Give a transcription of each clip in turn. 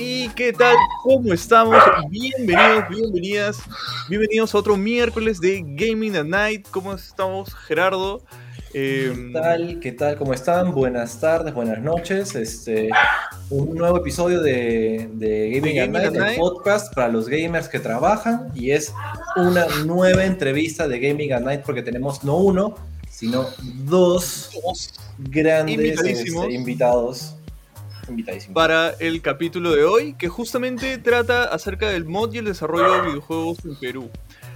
¿Y qué tal? ¿Cómo estamos? Bienvenidos, bienvenidas, bienvenidos a otro miércoles de Gaming at Night. ¿Cómo estamos, Gerardo? ¿Qué em, tal? ¿Qué tal? ¿Cómo están? Buenas tardes, buenas noches. Este, un nuevo episodio de, Gaming, at Night, el podcast para los gamers que trabajan y es una nueva entrevista de Gaming at Night porque tenemos no uno, sino dos, grandes este, invitados para el capítulo de hoy, que justamente trata acerca del mod y el desarrollo de videojuegos en Perú.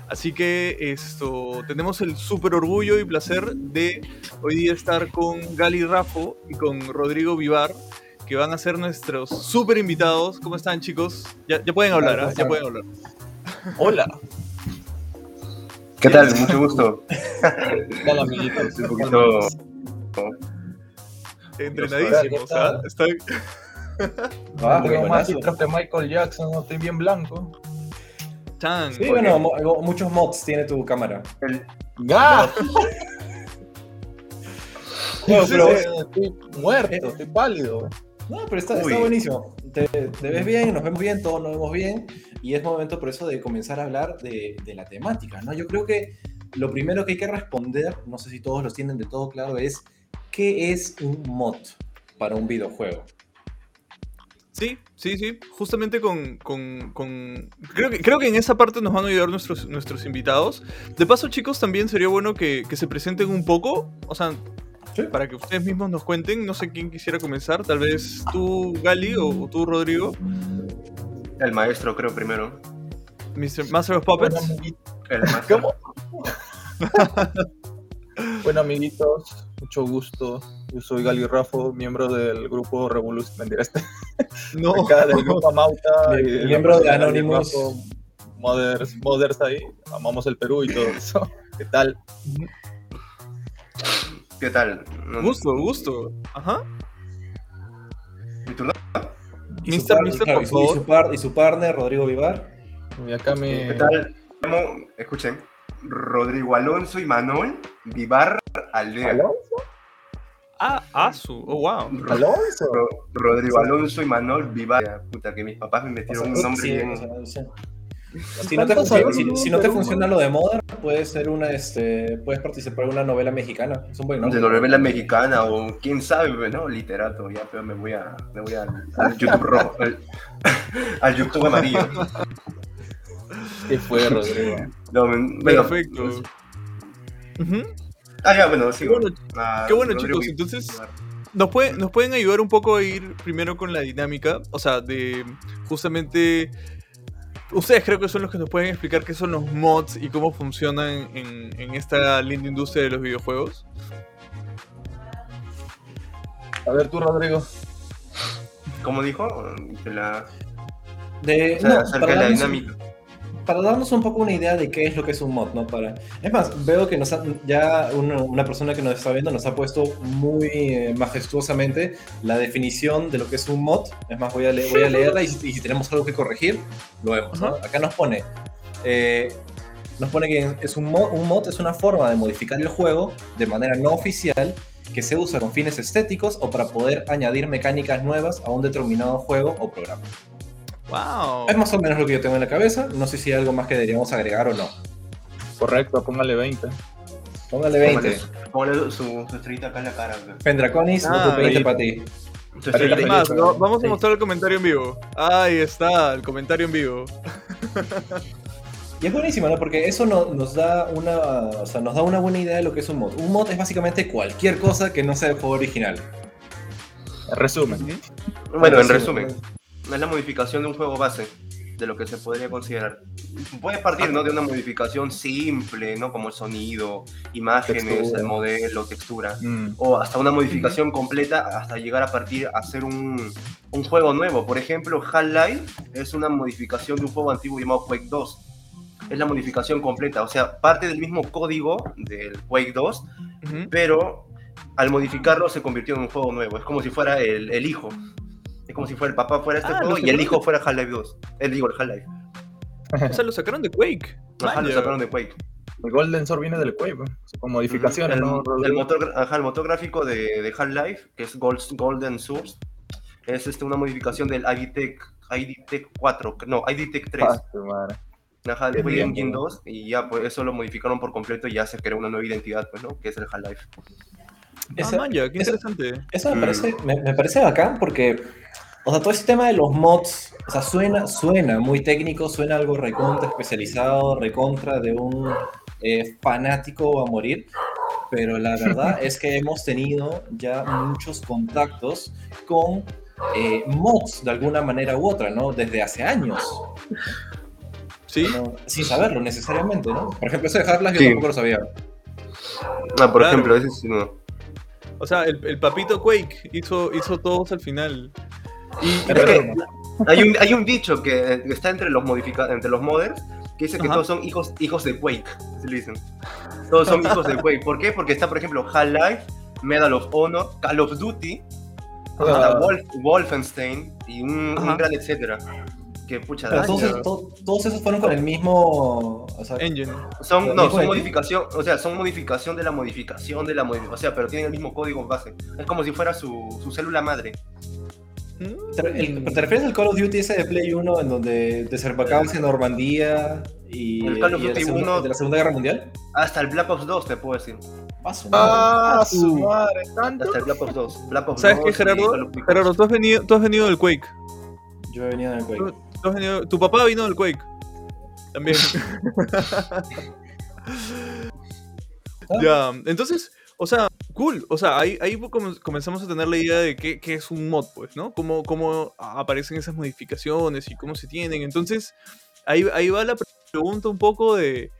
Así que esto tenemos el súper orgullo y placer de hoy día estar con Gali Rafo y con Rodrigo Vivar, que van a ser nuestros súper invitados. ¿Cómo están, chicos? Ya, pueden hablar, ¿ah? ya pueden hablar. Hola. ¿Qué tal? Mucho gusto. ¿Qué tal, amiguitos? Un poquito entrenadísimos, ¿ah? Están... Ah, más que Michael Jackson, no estoy bien blanco. Chan, sí, bueno, muchos mods tiene tu cámara. El... ¡Ga! no, pero estoy muerto, eh, estoy pálido. No, pero está, está buenísimo. Te, te, ves bien, nos vemos bien, todos nos vemos bien. Y es momento por eso de comenzar a hablar de, de la temática, ¿no? Yo creo que lo primero que hay que responder, no sé si todos los tienen de todo claro, es ¿qué es un mod para un videojuego? Sí, sí, sí. Justamente con. Creo, que, creo que en esa parte nos van a ayudar nuestros, nuestros invitados. De paso, chicos, también sería bueno que, se presenten un poco. O sea, para que ustedes mismos nos cuenten. No sé quién quisiera comenzar. Tal vez tú, Gali, o, tú, Rodrigo. El maestro, creo, primero. Mr. Master of Puppets. El ¿Cómo? bueno, amiguitos, mucho gusto. Yo soy Gali Rafo, miembro del grupo Revolution. Mentira, este. No. del grupo Mauta. miembro de Anonymous. Mothers, Mothers ahí. Amamos el Perú y todo eso. ¿Qué tal? ¿Qué tal? Gusto, gusto. Ajá. ¿Y tú ¿Y, su, y, su partner, Rodrigo Vivar. Y acá me... ¿Qué tal? Escuchen. Rodrigo Alonso y Manuel Vivar Aldea. ¿Alonso? Ah, Asu, oh wow. Alonso. Rodrigo Alonso y Manuel Vivar. Puta, que mis papás me metieron un nombre bien. Si no, te funciona, si, no te funciona lo de moda, puedes ser una, este, puedes participar en una novela mexicana. Es un buen nombre. De novela mexicana o quién sabe, ¿no? Literato, ya, pero me voy a, me voy a, al YouTube rojo, al YouTube amarillo. ¿Qué fue, Rodrigo? No, Perfecto. Ah, ya, bueno, sí. Ah, qué bueno, chicos. Entonces, nos, nos pueden ayudar un poco a ir primero con la dinámica. O sea, de justamente. Ustedes creo que son los que nos pueden explicar qué son los mods y cómo funcionan en, esta linda industria de los videojuegos. A ver tú, Rodrigo. ¿Cómo dijo? De la... De, acerca de la dinámica para darnos un poco una idea de qué es lo que es un mod, ¿no? Para... Es más, veo que nos ya una, persona que nos está viendo nos ha puesto muy eh, majestuosamente la definición de lo que es un mod. Es más, voy a, voy a leerla y si, tenemos algo que corregir, lo vemos. ¿no? Acá nos pone, eh, nos pone que es un mod, un mod es una forma de modificar el juego de manera no oficial que se usa con fines estéticos o para poder añadir mecánicas nuevas a un determinado juego o programa. Es más o menos lo que yo tengo en la cabeza. No sé si hay algo más que deberíamos agregar o no. Correcto, póngale 20. Póngale 20. Póngale su, estrellita acá en la cara. Pendraconis, ah, 20 para ti. Más, vamos a mostrar el comentario en vivo. Ahí está, el comentario en vivo. Y es buenísimo, ¿no? Porque eso nos, da una, o sea, nos da una buena idea de lo que es un mod. Un mod es básicamente cualquier cosa que no sea el juego original. En resumen. Bueno, en resumen es la modificación de un juego base, de lo que se podría considerar. Puedes partir ¿no? de una modificación simple, ¿no? como el sonido, imágenes, el modelo, textura, mm. o hasta una modificación completa hasta llegar a partir a hacer un, un juego nuevo. Por ejemplo, Half-Life es una modificación de un juego antiguo llamado Quake 2. Es la modificación completa, o sea, parte del mismo código del Quake 2, pero al modificarlo se convirtió en un juego nuevo. Es como si fuera el, el hijo como si fuera el papá fuera este ah, juego y el hijo fuera Half-Life 2. El digo, el Half-Life. o sea, lo sacaron de Quake. Ajá, lo sacaron de Quake. El Golden Sword viene del Quake, con modificaciones, el, motor, ajá, el motor gráfico de, de Half-Life, que es Golden Source, es este, una modificación del Agitech ID Tech 4, no, ID Tech 3. Ah, Ajá, el Quake Engine 2 y ya, pues eso lo modificaron por completo y ya se creó una nueva identidad, pues, ¿no? Que es el Half-Life. Ah, qué interesante. Eso me parece, me, me parece bacán porque o sea, todo ese tema de los mods, o sea, suena, suena muy técnico, suena algo recontra especializado, recontra de un eh, fanático a morir, pero la verdad es que hemos tenido ya muchos contactos con eh, mods de alguna manera u otra, ¿no? Desde hace años. Sí. sin saberlo necesariamente, ¿no? Por ejemplo, ese de Half-Life yo tampoco lo sabía. Ah, por ejemplo, ese sí no. O sea, el, el, papito Quake hizo, hizo todos al final. Y, hay, un, hay un dicho que está entre los, entre los modders que dice que todos son hijos, hijos de Quake, se le dicen. Todos son hijos de Quake. ¿Por qué? Porque está, por ejemplo, Half-Life, Medal of Honor, Call of Duty, ah. Wolfenstein y un, gran etcétera. Que pucha, todos, esos fueron con el mismo engine. Son, no, son modificación, o sea, son modificación de la modificación de la modificación, o sea, pero tienen el mismo código base. Es como si fuera su, su célula madre. ¿Te, refieres al Call of Duty ese de Play 1 en donde desembarcabas en Normandía y, el Call of Duty de la Segunda Guerra Mundial? Hasta el Black Ops 2 te puedo decir. Ah, su madre, ¿tanto? Hasta el Black Ops 2. Black Ops ¿Sabes qué, Gerardo? Gerardo, tú has, venido, tú has venido del Quake. Yo he venido del Quake. Tú, has venido, tu papá vino del Quake. También. ya, entonces, o sea, cool. O sea, ahí, ahí comenzamos a tener la idea de qué, qué, es un mod, pues, ¿no? Cómo, cómo aparecen esas modificaciones y cómo se tienen. Entonces, ahí, ahí va la pregunta un poco de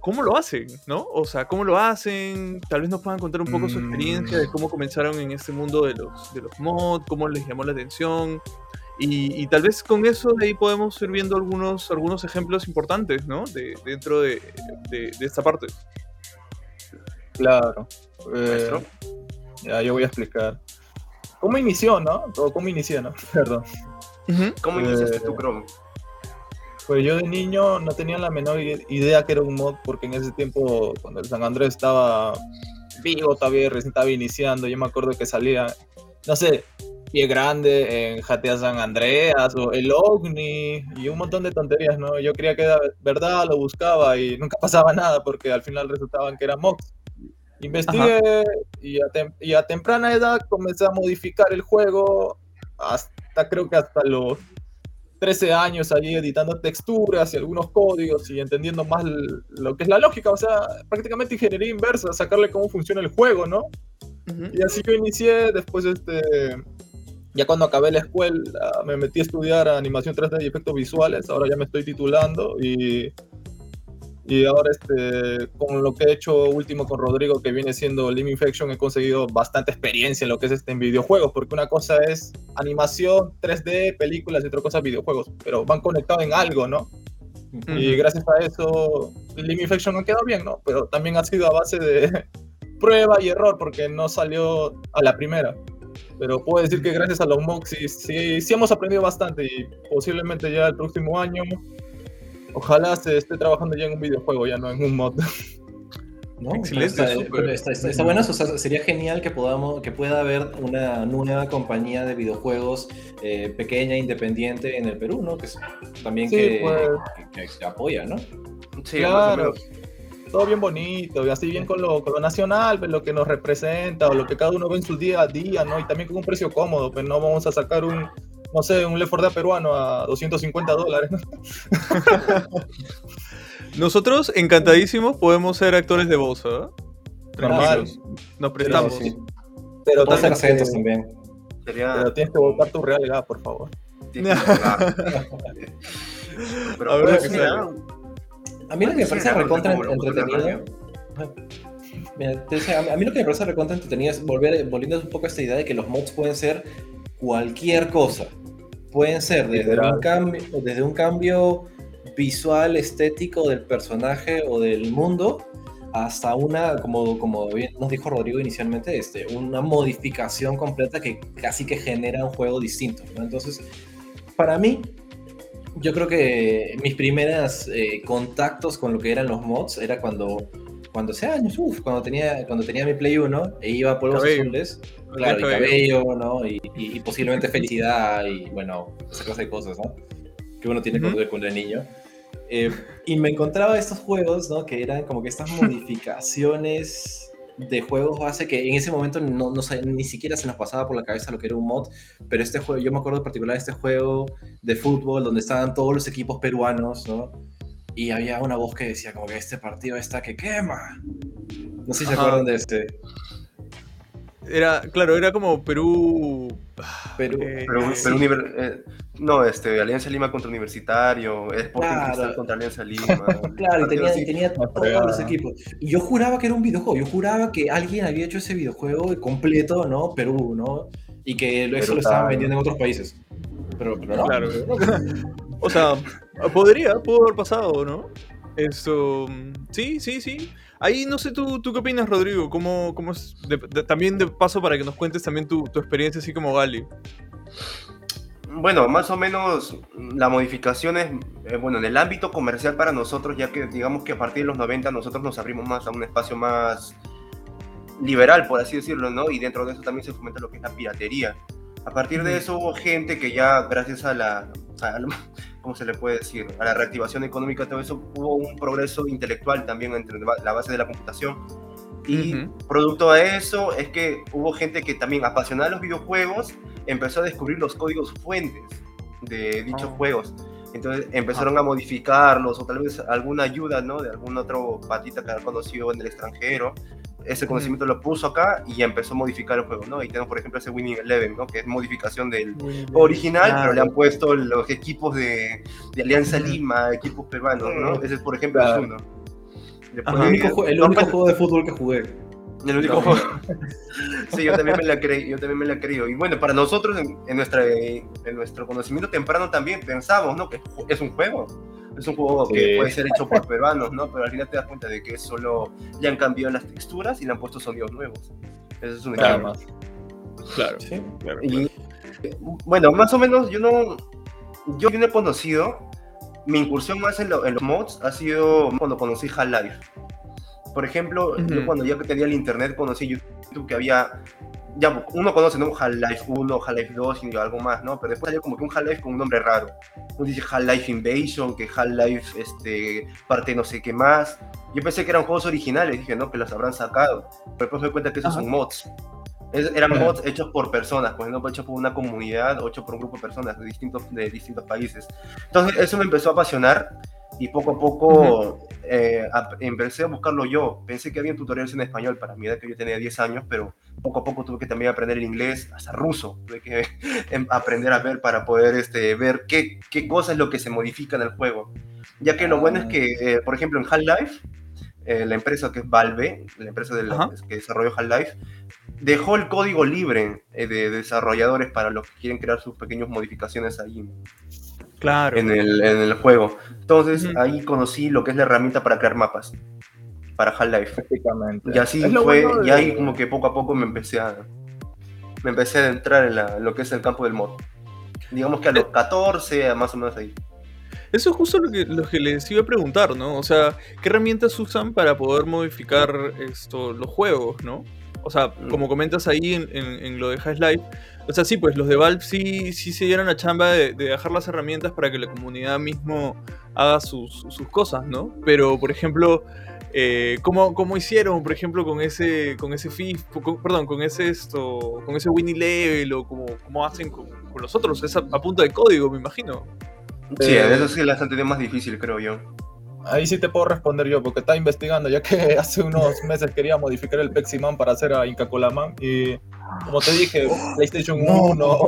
cómo lo hacen, ¿no? O sea, cómo lo hacen. Tal vez nos puedan contar un poco su experiencia de cómo comenzaron en este mundo de los, de los mods, cómo les llamó la atención. Y, tal vez con eso de ahí podemos ir viendo algunos, algunos ejemplos importantes, ¿no? De, dentro de, de, de esta parte. Claro. Eh, ya, yo voy a explicar. ¿Cómo inició, no? O cómo inició, ¿no? Perdón. ¿Cómo iniciaste tu Chrome? Pues yo de niño no tenía la menor idea que era un mod, porque en ese tiempo, cuando el San Andrés estaba vivo todavía, recién estaba iniciando, yo me acuerdo que salía, no sé, Pie Grande en GTA San Andreas o el OVNI y un montón de tonterías, ¿no? Yo creía que era verdad, lo buscaba y nunca pasaba nada porque al final resultaban que eran mods. Investigué y a, temprana edad comencé a modificar el juego hasta creo que hasta los 13 años allí editando texturas y algunos códigos y entendiendo más lo que es la lógica, o sea, prácticamente ingeniería inversa, sacarle cómo funciona el juego, ¿no? Y así yo inicié, después este, ya cuando acabé la escuela me metí a estudiar animación 3D y efectos visuales, ahora ya me estoy titulando y y ahora este, con lo que he hecho último con Rodrigo, que viene siendo Living Infection, he conseguido bastante experiencia en lo que es este en videojuegos, porque una cosa es animación, 3D, películas y otra cosa videojuegos, pero van conectados en algo, ¿no? Y gracias a eso, Living Infection no quedado bien, ¿no? Pero también ha sido a base de prueba y error, porque no salió a la primera. Pero puedo decir que gracias a los sí, sí, sí hemos aprendido bastante y posiblemente ya el próximo año Ojalá se esté trabajando ya en un videojuego, ya no en un mod. Excelente. Está, bueno, sería genial que podamos, que pueda haber una nueva compañía de videojuegos eh, pequeña, independiente en el Perú, ¿no? Que también pues. que, apoya, ¿no? Sí, claro. Todo bien bonito, y así bien con lo, con lo nacional, pues, lo que nos representa, o lo que cada uno ve en su día a día, ¿no? Y también con un precio cómodo, pues no vamos a sacar un, no sé, un Left 4 Dead peruano a 250 dólares. Nosotros, encantadísimos, podemos ser actores de voz, ¿eh? Normal. Nos prestamos. Pero, también, también. Pero tienes que votar tu realidad, por favor. Pero a, ver, pues, a mí lo que me parece recontra entretenido. a mí lo que me parece recontra entretenido es volver, volviendo un poco a esta idea de que los mods pueden ser cualquier cosa. Pueden ser desde un, cambio, desde un cambio visual, estético del personaje o del mundo, hasta una, como, como bien nos dijo Rodrigo inicialmente, este, una modificación completa que casi que genera un juego distinto. Entonces, para mí, yo creo que mis primeros eh, contactos con lo que eran los mods era cuando, cuando hace años, cuando tenía, cuando tenía mi Play 1 e iba a Polvos Azules claro, y cabello, ¿no? Y, posiblemente felicidad y, bueno, esa clase de cosas, ¿no? Que uno tiene cuando, cuando es niño. Eh, y me encontraba estos juegos, ¿no? Que eran como que estas modificaciones de juegos base que en ese momento no, no, ni siquiera se nos pasaba por la cabeza lo que era un mod, pero este juego, yo me acuerdo en particular de este juego de fútbol donde estaban todos los equipos peruanos, ¿no? Y había una voz que decía como que este partido está que quema. No sé si se acuerdan de este. Era, claro, era como Perú. Perú, eh, eh, no, este, Alianza Lima contra Universitario, Sporting claro. contra Alianza Lima. claro, y tenía, tenía todos los equipos. Y yo juraba que era un videojuego, yo juraba que alguien había hecho ese videojuego completo, ¿no? Perú, ¿no? Y que eso lo estaban vendiendo en otros países. Pero, pero no. Claro. o sea, podría, pudo haber pasado, ¿no? Eso, sí, sí, sí. Ahí no sé, ¿tú, tú qué opinas, Rodrigo? ¿Cómo, cómo es? también de paso para que nos cuentes también tu, experiencia así como Gali. Bueno, más o menos la modificación es, eh, bueno, en el ámbito comercial para nosotros, ya que digamos que a partir de los 90 nosotros nos abrimos más a un espacio más liberal, por así decirlo, ¿no? Y dentro de eso también se fomenta lo que es la piratería. A partir de eso hubo gente que ya, gracias a la, ¿cómo se le puede decir? A la reactivación económica, todo eso, hubo un progreso intelectual también entre la base de la computación. Y producto de eso es que hubo gente que también apasionada de los videojuegos empezó a descubrir los códigos fuentes de dichos oh. juegos. Entonces empezaron a modificarlos o tal vez alguna ayuda, ¿no? De algún otro patita que había conocido en el extranjero ese conocimiento lo puso acá y empezó a modificar el juego, ¿no? Y tenemos, por ejemplo, ese Winning Eleven, ¿no? Que es modificación del original, pero le han puesto los equipos de, de Alianza Lima, equipos peruanos, ¿no? Ese es, por ejemplo, el uno. el único, el único juego de fútbol que jugué. El único juego. sí, yo también me la creí, yo también me la creo. Y bueno, para nosotros, en, nuestra, en nuestro conocimiento temprano también pensamos, ¿no? Que es un juego es un juego que puede ser hecho por peruanos, ¿no? Pero al final te das cuenta de que solo le han cambiado las texturas y le han puesto sonidos nuevos. Eso es un ejemplo. Claro. Sí. Y, bueno, más o menos yo no, yo no he conocido, mi incursión más en, los mods ha sido cuando conocí Half-Life. Por ejemplo, yo cuando ya tenía el internet conocí YouTube que había ya uno conoce, ¿no? Half-Life 1, Half-Life 2 y algo más, ¿no? Pero después salió como que un Half-Life con un nombre raro. Uno dice Half-Life Invasion, que Half-Life, este, parte no sé qué más. Yo pensé que eran juegos originales, dije, no, que los habrán sacado. Pero después me di cuenta que esos son mods. eran mods hechos por personas, pues no hechos por una comunidad o hechos por un grupo de personas de distintos, de distintos países. Entonces eso me empezó a apasionar y poco a poco eh, empecé a buscarlo yo. Pensé que había tutoriales en español para mi edad que yo tenía 10 años, pero poco a poco tuve que también aprender el inglés, hasta ruso. Tuve que em, aprender a ver para poder este, ver qué, qué cosa es lo que se modifica en el juego. Ya que lo bueno es que, eh, por ejemplo, en Half-Life, eh, la empresa que es Valve, la empresa de que desarrolló Half-Life, dejó el código libre de desarrolladores para los que quieren crear sus pequeñas modificaciones ahí claro. en, el, en el juego. Entonces ahí conocí lo que es la herramienta para crear mapas para Half-Life. Y así fue, y ahí como que poco a poco me empecé a me empecé a entrar en, lo que es el campo del mod. Digamos que a los 14, eh. más o menos ahí. Eso es justo lo que, lo que les iba a preguntar, ¿no? O sea, ¿qué herramientas usan para poder modificar esto, los juegos, ¿no? O sea, como comentas ahí en, en, lo de Half-Life, o sea, sí, pues los de Valve sí, sí se dieron la chamba de, dejar las herramientas para que la comunidad mismo haga sus, cosas, ¿no? Pero, por ejemplo, eh, ¿cómo, ¿cómo, hicieron, por ejemplo, con ese, con ese FIF, perdón, con ese esto, con ese Winnie Level o cómo, cómo hacen con, los otros? Es a, punto de código, me imagino. Sí, eh, eso sí es la más difícil, creo yo. Ahí sí te puedo responder yo, porque estaba investigando, ya que hace unos meses quería modificar el Peximan para hacer a Inca Colaman. Y como te dije, PlayStation 1,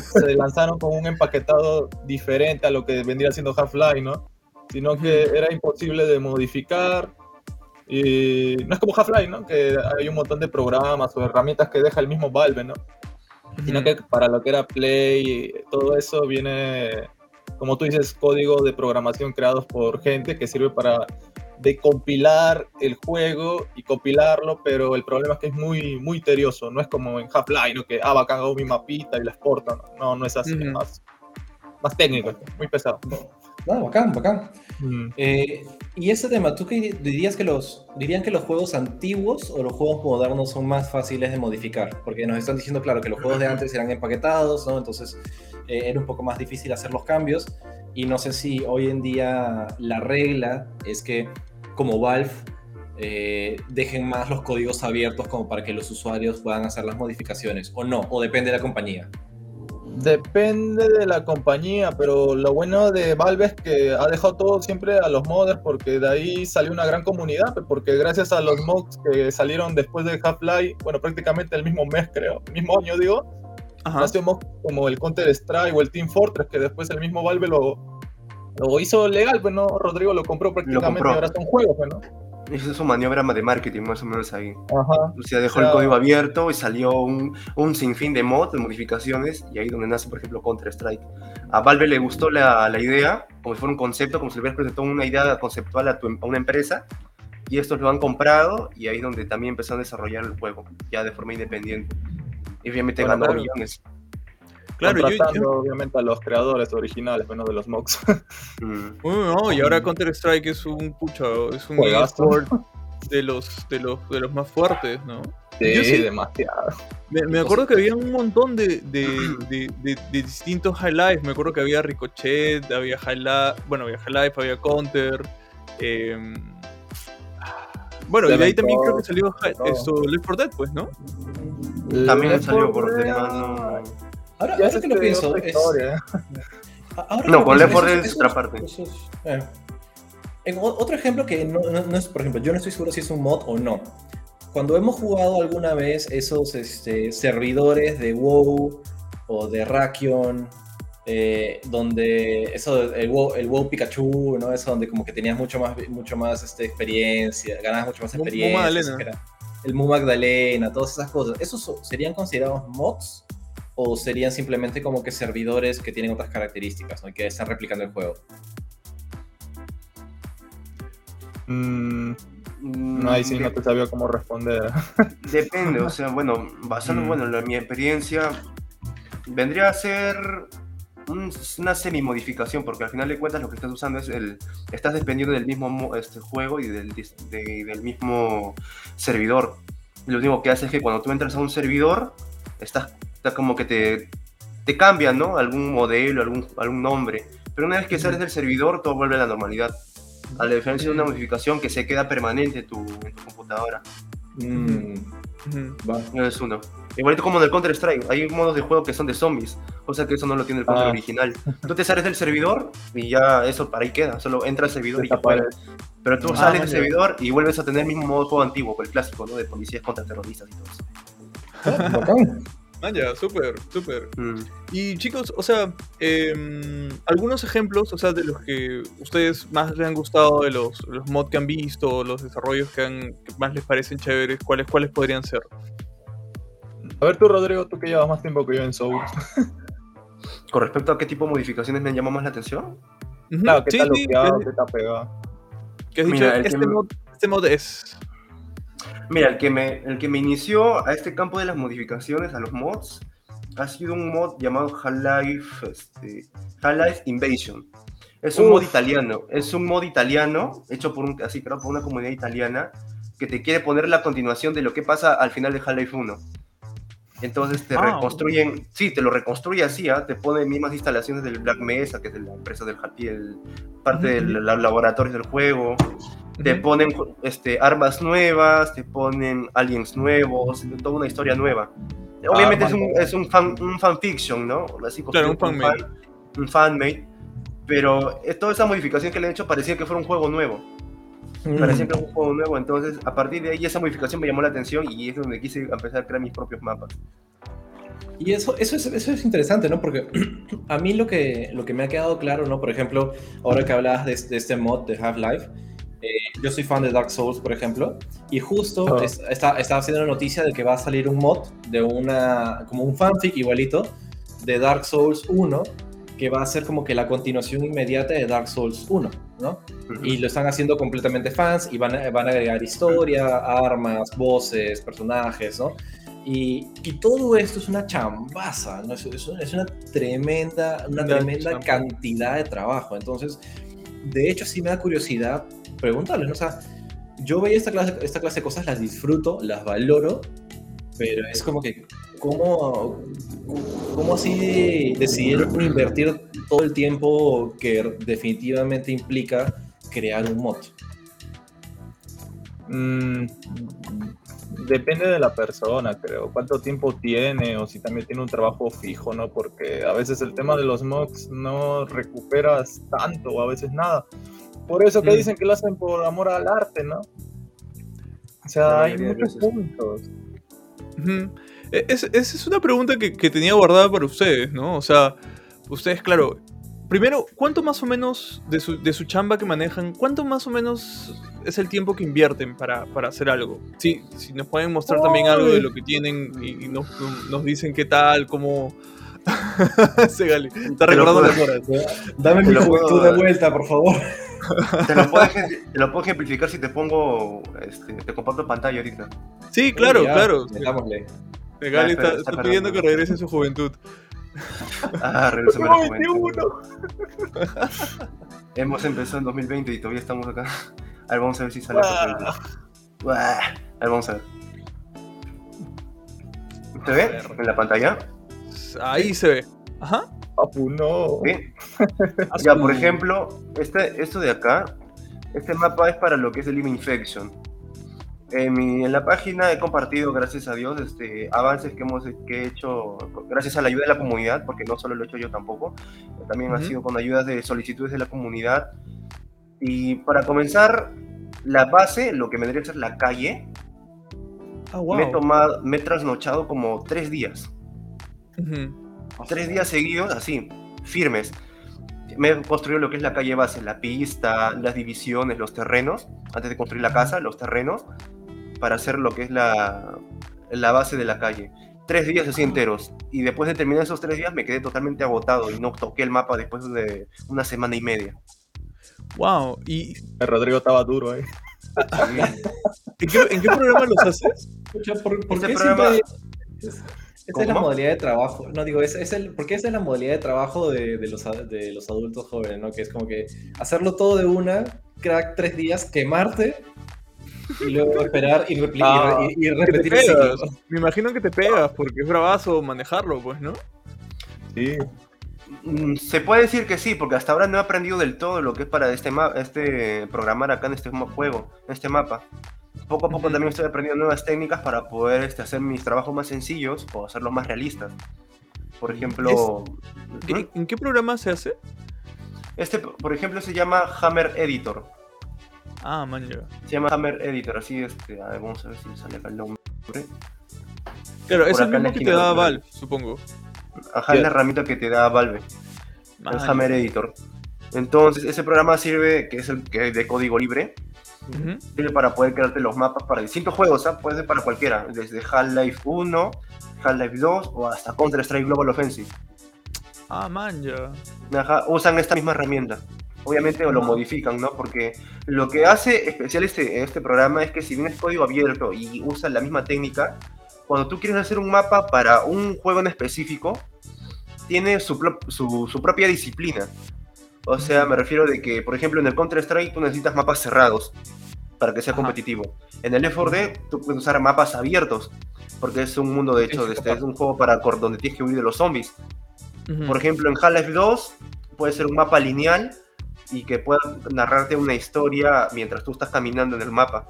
se lanzaron con un empaquetado diferente a lo que vendría siendo Half-Life, ¿no? Sino que era imposible de modificar. Y no es como Half-Life, ¿no? Que hay un montón de programas o herramientas que deja el mismo Valve, ¿no? Sino que para lo que era Play, todo eso viene como tú dices, código de programación creados por gente que sirve para decompilar el juego y compilarlo, pero el problema es que es muy, muy tedioso, no es como en Half-Life, ¿no? que, ah, bacán, hago mi mapita y la exporto, no, no, es así, es más, más técnico, muy pesado. No, bacán, bacán. Mm. Eh, y ese tema, ¿tú qué dirías que los, dirían que los juegos antiguos o los juegos modernos son más fáciles de modificar? Porque nos están diciendo, claro, que los juegos de antes eran empaquetados, ¿no? Entonces eh, era un poco más difícil hacer los cambios. Y no sé si hoy en día la regla es que como Valve eh, dejen más los códigos abiertos como para que los usuarios puedan hacer las modificaciones o no, o depende de la compañía. Depende de la compañía, pero lo bueno de Valve es que ha dejado todo siempre a los modders porque de ahí salió una gran comunidad, porque gracias a los mods que salieron después de Half-Life, bueno, prácticamente el mismo mes creo, mismo año digo, nació mods como el Counter-Strike o el Team Fortress, que después el mismo Valve lo, lo hizo legal, pues no, Rodrigo lo compró prácticamente ahora son juegos, pues no. Esa es su maniobra de marketing, más o menos ahí. Ajá. O sea, dejó el código abierto y salió un, un, sinfín de mods, de modificaciones, y ahí donde nace, por ejemplo, Counter-Strike. A Valve le gustó la, la, idea, como si fuera un concepto, como si le hubieras presentado una idea conceptual a, tu, a una empresa, y estos lo han comprado, y ahí es donde también empezaron a desarrollar el juego, ya de forma independiente. Y obviamente ganó millones. Claro, yo, obviamente a los creadores originales, menos de los mocks. Mm. no, y ahora Counter Strike es un pucho, es un esport de los, de los de los más fuertes, ¿no? Sí, demasiado. Me, acuerdo que había un montón de, de, de, distintos highlights. Me acuerdo que había Ricochet, había Highlight, bueno, había Highlight, había Counter. Em, bueno, y de ahí también creo que salió esto, Left 4 Dead, pues, ¿no? También salió por demás. Ahora, ahora que lo pienso, es... no, con Left 4 Dead es otra parte. Eh. otro ejemplo que no, no, es, por ejemplo, yo no estoy seguro si es un mod o no. Cuando hemos jugado alguna vez esos este, servidores de WoW o de Rakion, eh, donde eso, el WoW, el WoW Pikachu, ¿no? Eso donde como que tenías mucho más, mucho más este, experiencia, ganabas mucho más experiencia. El Mu Magdalena, todas esas cosas. ¿Esos serían considerados mods? o serían simplemente como que servidores que tienen otras características ¿no? y que están replicando el juego? Mm, no, ahí sí no te sabía cómo responder. Depende, o sea, bueno, basando, mm. bueno, en mi experiencia, vendría a ser una semi-modificación, porque al final de cuentas lo que estás usando es el. Estás dependiendo del mismo este, juego y del, del mismo servidor. Lo único que hace es que cuando tú entras a un servidor, estás sea, como que te, te cambian, ¿no? Algún modelo, algún, algún nombre. Pero una vez que sales del servidor, todo vuelve a la normalidad. A la diferencia de una modificación que se queda permanente en tu, en tu computadora. Mm. Es uno. Igualito como en el Counter-Strike, hay modos de juego que son de zombies, cosa que eso no lo tiene el Counter ah. original. Tú te sales del servidor y ya eso para ahí queda, solo entra al servidor y ya puedes. Pero tú ah, sales del servidor y vuelves a tener el mismo modo de juego antiguo, el clásico, ¿no? De policías contra terroristas y todo eso. Ah, ya, súper, súper. Mm. Y chicos, o sea, em, algunos ejemplos, o sea, de los que ustedes más les han gustado, de los, los mods que han visto, los desarrollos que, han, más les parecen chéveres, ¿cuáles, ¿cuáles podrían ser? A ver tú, Rodrigo, tú que llevas más tiempo que yo en Soul. Con respecto a qué tipo de modificaciones me llama más la atención. Claro, ¿qué tal tal ¿Qué tal pegado? ¿Qué has dicho? Este, mod, este mod es... Mira, el que, me, el que me inició a este campo de las modificaciones, a los mods, ha sido un mod llamado Half-Life este, Half Invasion. Es un mod italiano, es un mod italiano hecho por un, así, creo, por una comunidad italiana que te quiere poner la continuación de lo que pasa al final de Half-Life 1. Entonces te ah, reconstruyen, sí, te lo reconstruye así, ¿ah? te pone mismas instalaciones del Black Mesa, que es la empresa del el, parte de los laboratorios del juego, te ponen este, armas nuevas, te ponen aliens nuevos, toda una historia nueva. Obviamente es, un, es un, fan, un fanfiction, ¿no? Así claro, un fanmade. Un, fanmade. Pero eh, toda esa modificación que le han hecho parecía que fuera un juego nuevo. Que era un juego nuevo. Entonces, a partir de ahí, esa modificación me llamó la atención y es donde quise empezar a crear mis propios mapas. Y eso, eso, es, eso es interesante, ¿no? Porque a mí lo que, lo que me ha quedado claro, ¿no? Por ejemplo, ahora que hablabas de, de este mod de Half-Life, eh, yo soy fan de Dark Souls, por ejemplo, y justo oh. estaba haciendo la noticia de que va a salir un mod de una, como un fanfic igualito, de Dark Souls 1, que va a ser como que la continuación inmediata de Dark Souls 1, ¿no? Y lo están haciendo completamente fans y van a, van a agregar historia, armas, voces, personajes, ¿no? Y, y, todo esto es una chambaza, ¿no? es, es, una tremenda, una tremenda cantidad de trabajo. Entonces, de hecho, sí me da curiosidad preguntarles, ¿no? O sea, yo veía esta clase, esta clase de cosas, las disfruto, las valoro, pero es como que, ¿cómo, cómo así decidieron invertir todo el tiempo que definitivamente implica crear un mod? Mm, depende de la persona, creo. Cuánto tiempo tiene o si también tiene un trabajo fijo, ¿no? Porque a veces el tema de los mods no recuperas tanto o a veces nada. Por eso que mm. dicen que lo hacen por amor al arte, ¿no? O sea, hay muchos puntos. E, esa es una pregunta que, que, tenía guardada para ustedes, ¿no? O sea, ustedes, claro, primero, ¿cuánto más o menos de su, de su chamba que manejan, cuánto más o menos es el tiempo que invierten para, para hacer algo? Sí, si nos pueden mostrar también algo de lo que tienen y, nos, nos, dicen qué tal, cómo... Se Gali, está recordando las horas. Dame mi juventud de vuelta, por favor. Te lo, puedo, te lo puedo ejemplificar si te pongo, este, te comparto pantalla ahorita. Sí, claro, claro. Dejámosle. Gali está, está, pidiendo que regrese a su juventud. Ah, regresame a la juventud. Hemos empezado en 2020 y todavía estamos acá. A ver, vamos a ver si sale. A ver, vamos a ver. ¿Se ve en la pantalla? Ahí se ve. Ajá. Papu, no. ya, por ejemplo, este, esto de acá, este mapa es para lo que es el Lima Infection. En, la página he compartido, gracias a Dios, este, avances que hemos que he hecho gracias a la ayuda de la comunidad, porque no solo lo he hecho yo tampoco, también ha sido con ayudas de solicitudes de la comunidad. Y para comenzar, la base, lo que me debería ser la calle, ah, me, he tomado, me he trasnochado como tres días. Tres días seguidos, así, firmes. Me he construido lo que es la calle base, la pista, las divisiones, los terrenos, antes de construir la casa, los terrenos para hacer lo que es la, la base de la calle. Tres días así enteros. Y después de terminar esos tres días me quedé totalmente agotado y no toqué el mapa después de una semana y media. Wow, y... El Rodrigo estaba duro ahí. ¿En, qué, programa los haces? ¿por, por este programa... Esa es la modalidad de trabajo, no digo, es, es el, porque esa es la modalidad de trabajo de, de, los, de los adultos jóvenes, ¿no? Que es como que hacerlo todo de una, crack tres días, quemarte y luego esperar y, ah, repetir Me imagino que te pegas porque es bravazo manejarlo, pues, ¿no? Sí. Mm, se puede decir que sí, porque hasta ahora no he aprendido del todo lo que es para este, este programar acá en este juego, en este mapa. Poco a poco también estoy aprendiendo nuevas técnicas para poder este, hacer mis trabajos más sencillos o hacerlos más realistas. Por ejemplo... ¿En qué programa se hace? Este, por ejemplo, se llama Hammer Editor. Ah, man, Se llama Hammer Editor, así este. A ver, vamos a ver si sale acá el nombre. Claro, es el mismo que te da Valve, supongo. Ajá, es la herramienta que te da Valve. el Hammer Editor. Entonces, ese programa sirve, que es el que es de código libre, sirve para poder crearte los mapas para distintos juegos, ¿sabes? puede ser para cualquiera, desde Half-Life 1, Half-Life 2 o hasta Counter-Strike Global Offensive. Ah, man, ya. Ajá, usan esta misma herramienta obviamente lo modifican, ¿no? Porque lo que hace especial este, este programa es que si bien es código abierto y usa la misma técnica, cuando tú quieres hacer un mapa para un juego en específico, tiene su, su, propia disciplina. O sea, me refiero de que, por ejemplo, en el Counter-Strike tú necesitas mapas cerrados para que sea competitivo. En el F4D tú puedes usar mapas abiertos, porque es un mundo de hecho, de este, es un juego para donde tienes que huir de los zombies. Por ejemplo, en Half-Life 2 puede ser un mapa lineal y que pueda narrarte una historia mientras tú estás caminando en el mapa.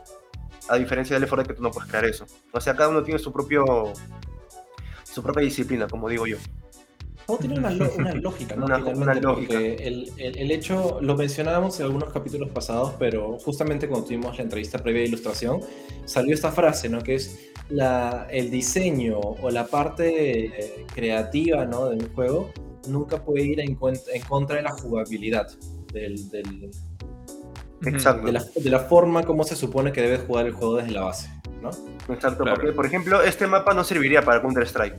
A diferencia del Left que tú no puedes crear eso. O sea, cada uno tiene su propio su propia disciplina, como digo yo. Todo tiene una, lógica, ¿no? Una, lógica. El, el, hecho, lo mencionábamos en algunos capítulos pasados, pero justamente cuando tuvimos la entrevista previa de ilustración, salió esta frase, ¿no? Que es la, el diseño o la parte eh, creativa, ¿no? De un juego nunca puede ir en, en contra de la jugabilidad del, del Exacto. De la, de, la, forma como se supone que debes jugar el juego desde la base, ¿no? Exacto, porque por ejemplo, este mapa no serviría para Counter-Strike.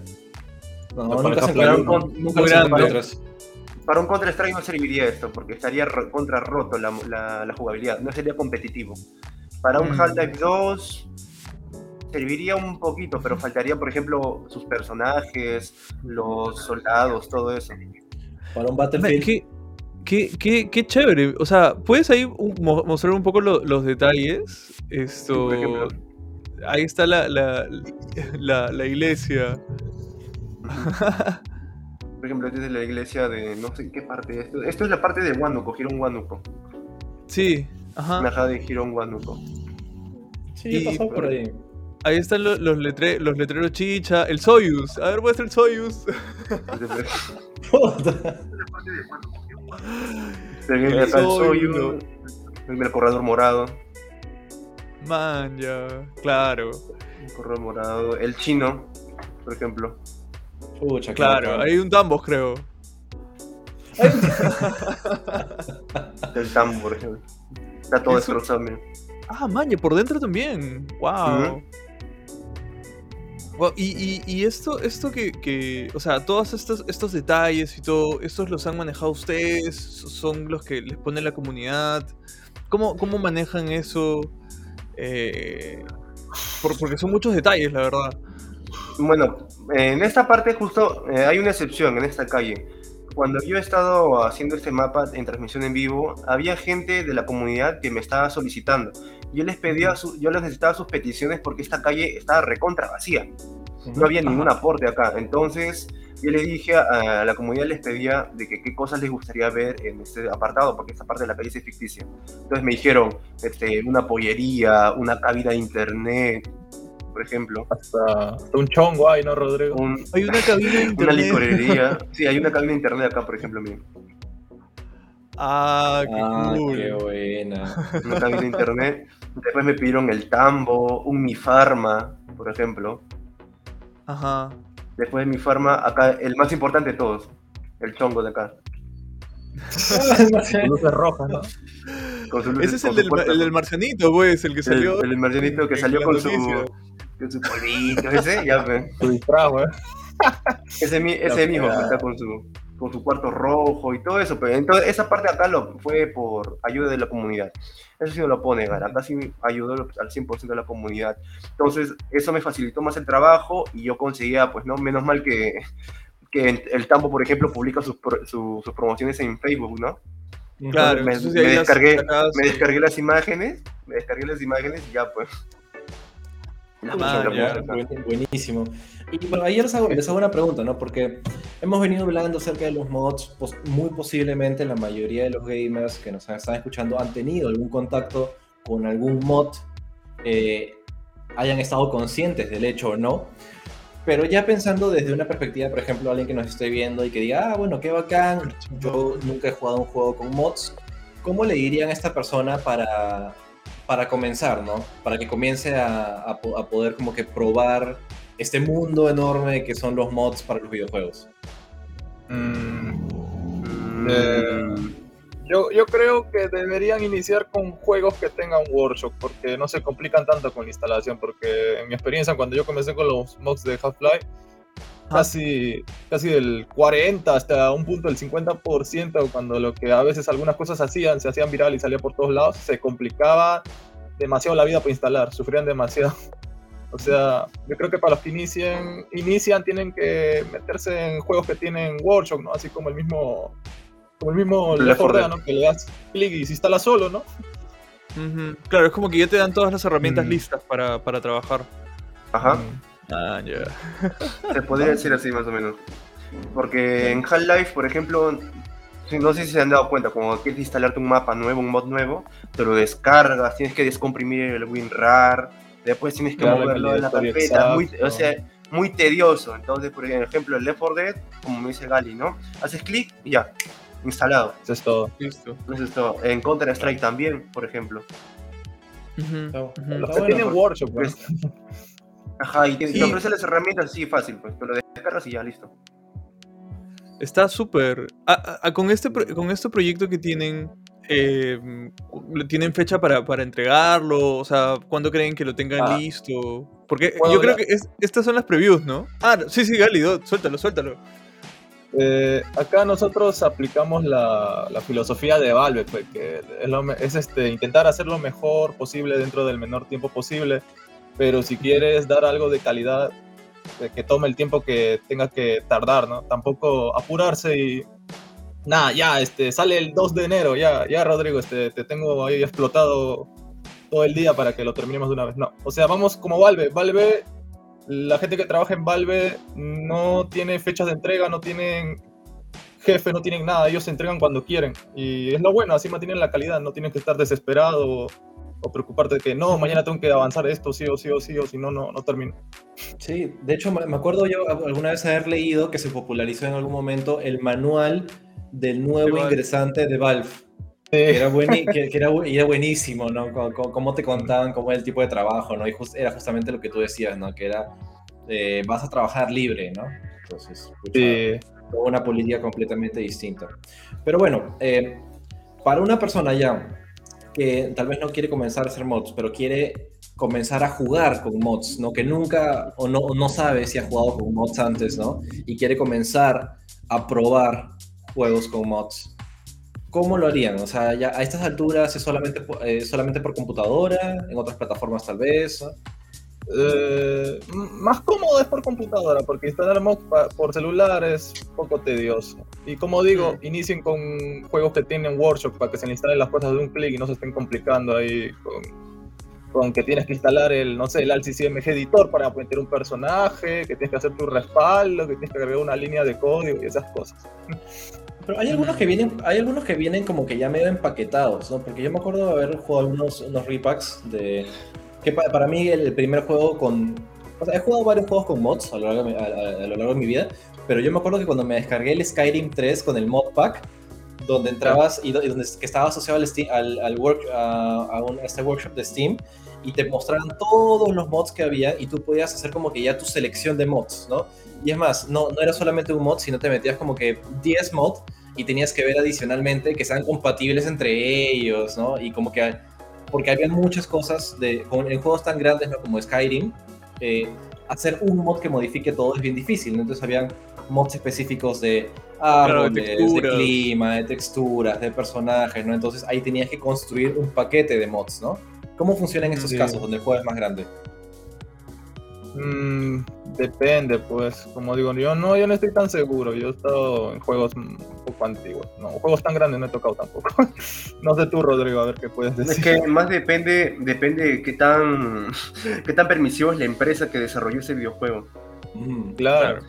No, no, nunca se para, un, nunca para un Counter-Strike no serviría esto, porque estaría contra roto la, la, jugabilidad, no sería competitivo. Para un mm. Half-Life 2 serviría un poquito, pero faltaría, por ejemplo, sus personajes, los soldados, todo eso. Para un Battlefield. Qué, qué, qué, chévere. O sea, ¿puedes ahí mostrar un poco los detalles? Esto. ahí está la, la, la, iglesia. Por ejemplo, esta es la iglesia de no sé qué parte. Esto, esto es la parte de Huánuco, Girón Huánuco. Sí, ajá. La de Girón Huánuco. Sí, pasó por ahí. Ahí están los, los, los letreros chicha, el Soyuz. A ver, muestra el Soyuz. el Soyuz. El corredor morado. Man, ya, claro. El corredor morado. El chino, por ejemplo. Pucha, claro, hay un tambor, creo. el tambor, Está todo destrozado, Ah, maña, por dentro también. Wow. Y, esto, esto que, o sea, todos estos, estos detalles y todo, estos los han manejado ustedes, son los que les pone la comunidad. ¿Cómo, cómo manejan eso? Eh, porque son muchos detalles, la verdad. Bueno, en esta parte justo eh, hay una excepción en esta calle. Cuando yo he estado haciendo este mapa en transmisión en vivo, había gente de la comunidad que me estaba solicitando. Yo les pedía, yo les necesitaba sus peticiones porque esta calle estaba recontra vacía. No había ningún aporte acá. Entonces, yo le dije a, la comunidad, les pedía de que qué cosas les gustaría ver en este apartado, porque esta parte de la calle es ficticia. Entonces me dijeron este, una pollería, una cabina de internet, por ejemplo. Hasta, un chongo hay, ¿no, Rodrigo? hay una cabina de internet. Una licorería. sí, hay una cabina de internet acá, por ejemplo, mío. Ah, qué, ah, qué buena. Una cabina de internet. Después me pidieron el tambo, un Mi Farma, por ejemplo. Ajá. Después de Mi Farma, acá el más importante de todos, el chongo de acá. luces rojas, ¿no? Ese es el del, el del, marcianito, pues, el que salió. El, el marcianito que salió con su, con su polito, ese, ya ves. Su disfraz, Ese, ese mismo que está con su, con su cuarto rojo y todo eso. Pero entonces, esa parte acá lo fue por ayuda de la comunidad. Eso sí no lo puedo negar. Acá sí ayudó al 100% de la comunidad. Entonces, eso me facilitó más el trabajo y yo conseguía, pues, no, menos mal que, que el Tambo, por ejemplo, publica sus, sus promociones en Facebook, ¿no? Claro, me, descargué, me descargué las imágenes, me descargué las imágenes y ya pues. Ah, buenísimo. Y bueno, ayer les hago, les hago, una pregunta, ¿no? Porque hemos venido hablando acerca de los mods, pues muy posiblemente la mayoría de los gamers que nos están escuchando han tenido algún contacto con algún mod, eh, hayan estado conscientes del hecho o no. Pero ya pensando desde una perspectiva, por ejemplo, alguien que nos esté viendo y que diga, ah, bueno, qué bacán, yo nunca he jugado un juego con mods, ¿cómo le dirían a esta persona para, para comenzar, ¿no? Para que comience a, a, poder como que probar este mundo enorme que son los mods para los videojuegos. Mm, eh, yo, yo, creo que deberían iniciar con juegos que tengan workshop, porque no se complican tanto con la instalación, porque en mi experiencia cuando yo comencé con los mods de Half-Life, casi, casi del 40 hasta un punto del 50%, cuando lo que a veces algunas cosas hacían, se hacían viral y salía por todos lados, se complicaba demasiado la vida para instalar, sufrían demasiado. O sea, yo creo que para los que inician, inician tienen que meterse en juegos que tienen workshop, ¿no? Así como el mismo, como el mismo Left 4 ¿no? Que le das clic y se instala solo, ¿no? Claro, es como que ya te dan todas las herramientas mm. listas para, para, trabajar. Ajá. Mm. Ah, ya. Se podría decir así más o menos. Porque en Half-Life, por ejemplo, no sé si se han dado cuenta, como quieres instalarte un mapa nuevo, un mod nuevo, te lo descargas, tienes que descomprimir el WinRAR, después tienes que moverlo en la carpeta, muy, o sea, muy tedioso. Entonces, por ejemplo, el Left 4 Dead, como me dice Gali, ¿no? Haces clic y ya, instalado. Eso es todo. Listo. Eso es todo. En Counter Strike también, por ejemplo. Los que tienen workshop, pues. Ajá, y, te, ofrece las herramientas así fácil, pues te lo descargas y ya listo. Está súper. con, este, con este proyecto que tienen, eh, ¿tienen fecha para, para, entregarlo? O sea, ¿cuándo creen que lo tengan ah. listo? Porque yo creo que estas son las previews, ¿no? Ah, sí, sí, Gali, suéltalo, suéltalo. Eh, acá nosotros aplicamos la, la, filosofía de Valve, pues, que es, es, este, intentar hacer lo mejor posible dentro del menor tiempo posible pero si quieres dar algo de calidad, que tome el tiempo que tenga que tardar, ¿no? Tampoco apurarse y nada, ya, este, sale el 2 de enero, ya, ya, Rodrigo, este, te tengo ahí explotado todo el día para que lo terminemos de una vez. No, o sea, vamos como Valve. Valve, la gente que trabaja en Valve no tiene fechas de entrega, no tienen jefe, no tienen nada, ellos se entregan cuando quieren. Y es lo bueno, así mantienen la calidad, no tienen que estar desesperado o, preocuparte de que no, mañana tengo que avanzar esto, sí o sí o sí, o si no, no, no termino. Sí, de hecho me acuerdo yo alguna vez haber leído que se popularizó en algún momento el manual del nuevo ingresante de Valve. Que era, que, era, buenísimo, ¿no? Cómo, te contaban cómo era el tipo de trabajo, ¿no? Y era justamente lo que tú decías, ¿no? Que era, eh, vas a trabajar libre, ¿no? Entonces, una política completamente distinta. Pero bueno, eh, para una persona ya que tal vez no quiere comenzar a hacer mods, pero quiere comenzar a jugar con mods, ¿no? Que nunca o no, no sabe si ha jugado con mods antes, ¿no? Y quiere comenzar a probar juegos con mods. ¿Cómo lo harían? O sea, ya a estas alturas es solamente, eh, solamente por computadora, en otras plataformas tal vez. Eh, más cómodo es por computadora, porque instalar mods por celular es poco tedioso. Y como digo, mm. inicien con juegos que tienen workshop para que se le instalen las cosas de un clic y no se estén complicando ahí con, con que tienes que instalar el, no sé, el AltCCMG editor para meter un personaje, que tienes que hacer tu respaldo, que tienes que agregar una línea de código y esas cosas. Pero hay algunos que vienen, hay algunos que vienen como que ya medio empaquetados, ¿no? Porque yo me acuerdo de haber jugado unos, unos repacks de. Que para, mí el primer juego con. O sea, he jugado varios juegos con mods a lo, largo de mi, a, lo largo de mi vida, pero yo me acuerdo que cuando me descargué el Skyrim 3 con el mod pack, donde entrabas y, donde que estaba asociado al, al, al work, a, un, este workshop de Steam y te mostraban todos los mods que había y tú podías hacer como que ya tu selección de mods, ¿no? Y es más, no, no era solamente un mod, sino te metías como que 10 mods y tenías que ver adicionalmente que sean compatibles entre ellos, ¿no? Y como que, porque había muchas cosas de, en juegos tan grandes ¿no? como Skyrim, eh, hacer un mod que modifique todo es bien difícil, ¿no? Entonces habían mods específicos de árboles, de, clima, de texturas, de personajes, ¿no? Entonces ahí tenías que construir un paquete de mods, ¿no? ¿Cómo funciona en estos casos donde el juego es más grande? Mm, depende, pues, como digo, yo no, yo no estoy tan seguro. Yo he estado en juegos un poco antiguos. No, juegos tan grandes no he tocado tampoco. no sé tú, Rodrigo, a ver qué puedes decir. Es que más depende, depende de qué tan, qué tan permisivo es la empresa que desarrolló ese videojuego. Mm, claro.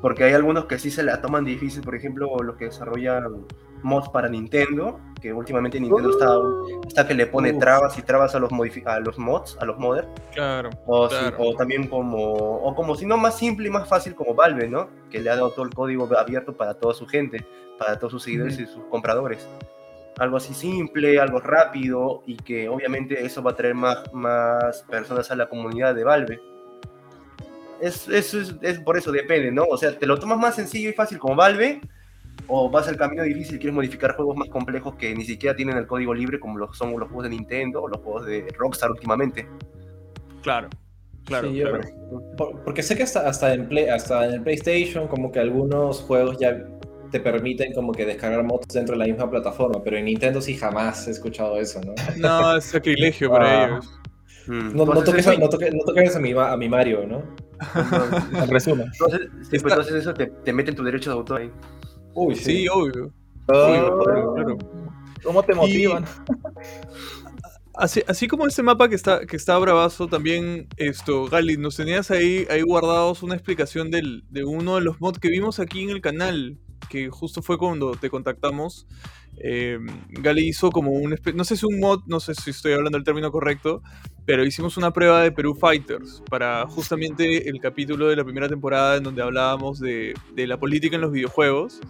Porque hay algunos que sí se la toman difícil, por ejemplo, los que desarrollan mods para Nintendo, que últimamente Nintendo está, uh. está que le pone trabas y trabas a los, a los mods, a los modders. Claro. O, o, también como, o como si no más simple y más fácil como Valve, ¿no? Que le ha dado todo el código abierto para toda su gente, para todos sus seguidores y sus compradores. Algo así simple, algo rápido y que obviamente eso va a traer más, más personas a la comunidad de Valve. Es, es, es, por eso depende, ¿no? O sea, te lo tomas más sencillo y fácil como Valve, o vas al camino difícil, quieres modificar juegos más complejos que ni siquiera tienen el código libre, como los, son los juegos de Nintendo o los juegos de Rockstar últimamente. Claro, claro, porque sé que hasta, hasta, en Play, hasta en el PlayStation, como que algunos juegos ya te permiten como que descargar mods dentro de la misma plataforma, pero en Nintendo sí jamás he escuchado eso, ¿no? No, es sacrilegio para ah. ellos. Mm. No, no, toques, no, toques, a, mi, a mi Mario, ¿no? En resumen. Entonces, pues, entonces eso te, te mete en tu derecho de autor ahí. Uy, sí, obvio. Ah. ¿Cómo te motivan? así, así como este mapa que está, que está bravazo, también esto, Gali, nos tenías ahí, ahí guardados una explicación del, de uno de los mods que vimos aquí en el canal, que justo fue cuando te contactamos. Eh, Gali hizo como un, no sé si un mod, no sé si estoy hablando el término correcto, pero hicimos una prueba de Perú Fighters para justamente el capítulo de la primera temporada en donde hablábamos de, de la política en los videojuegos.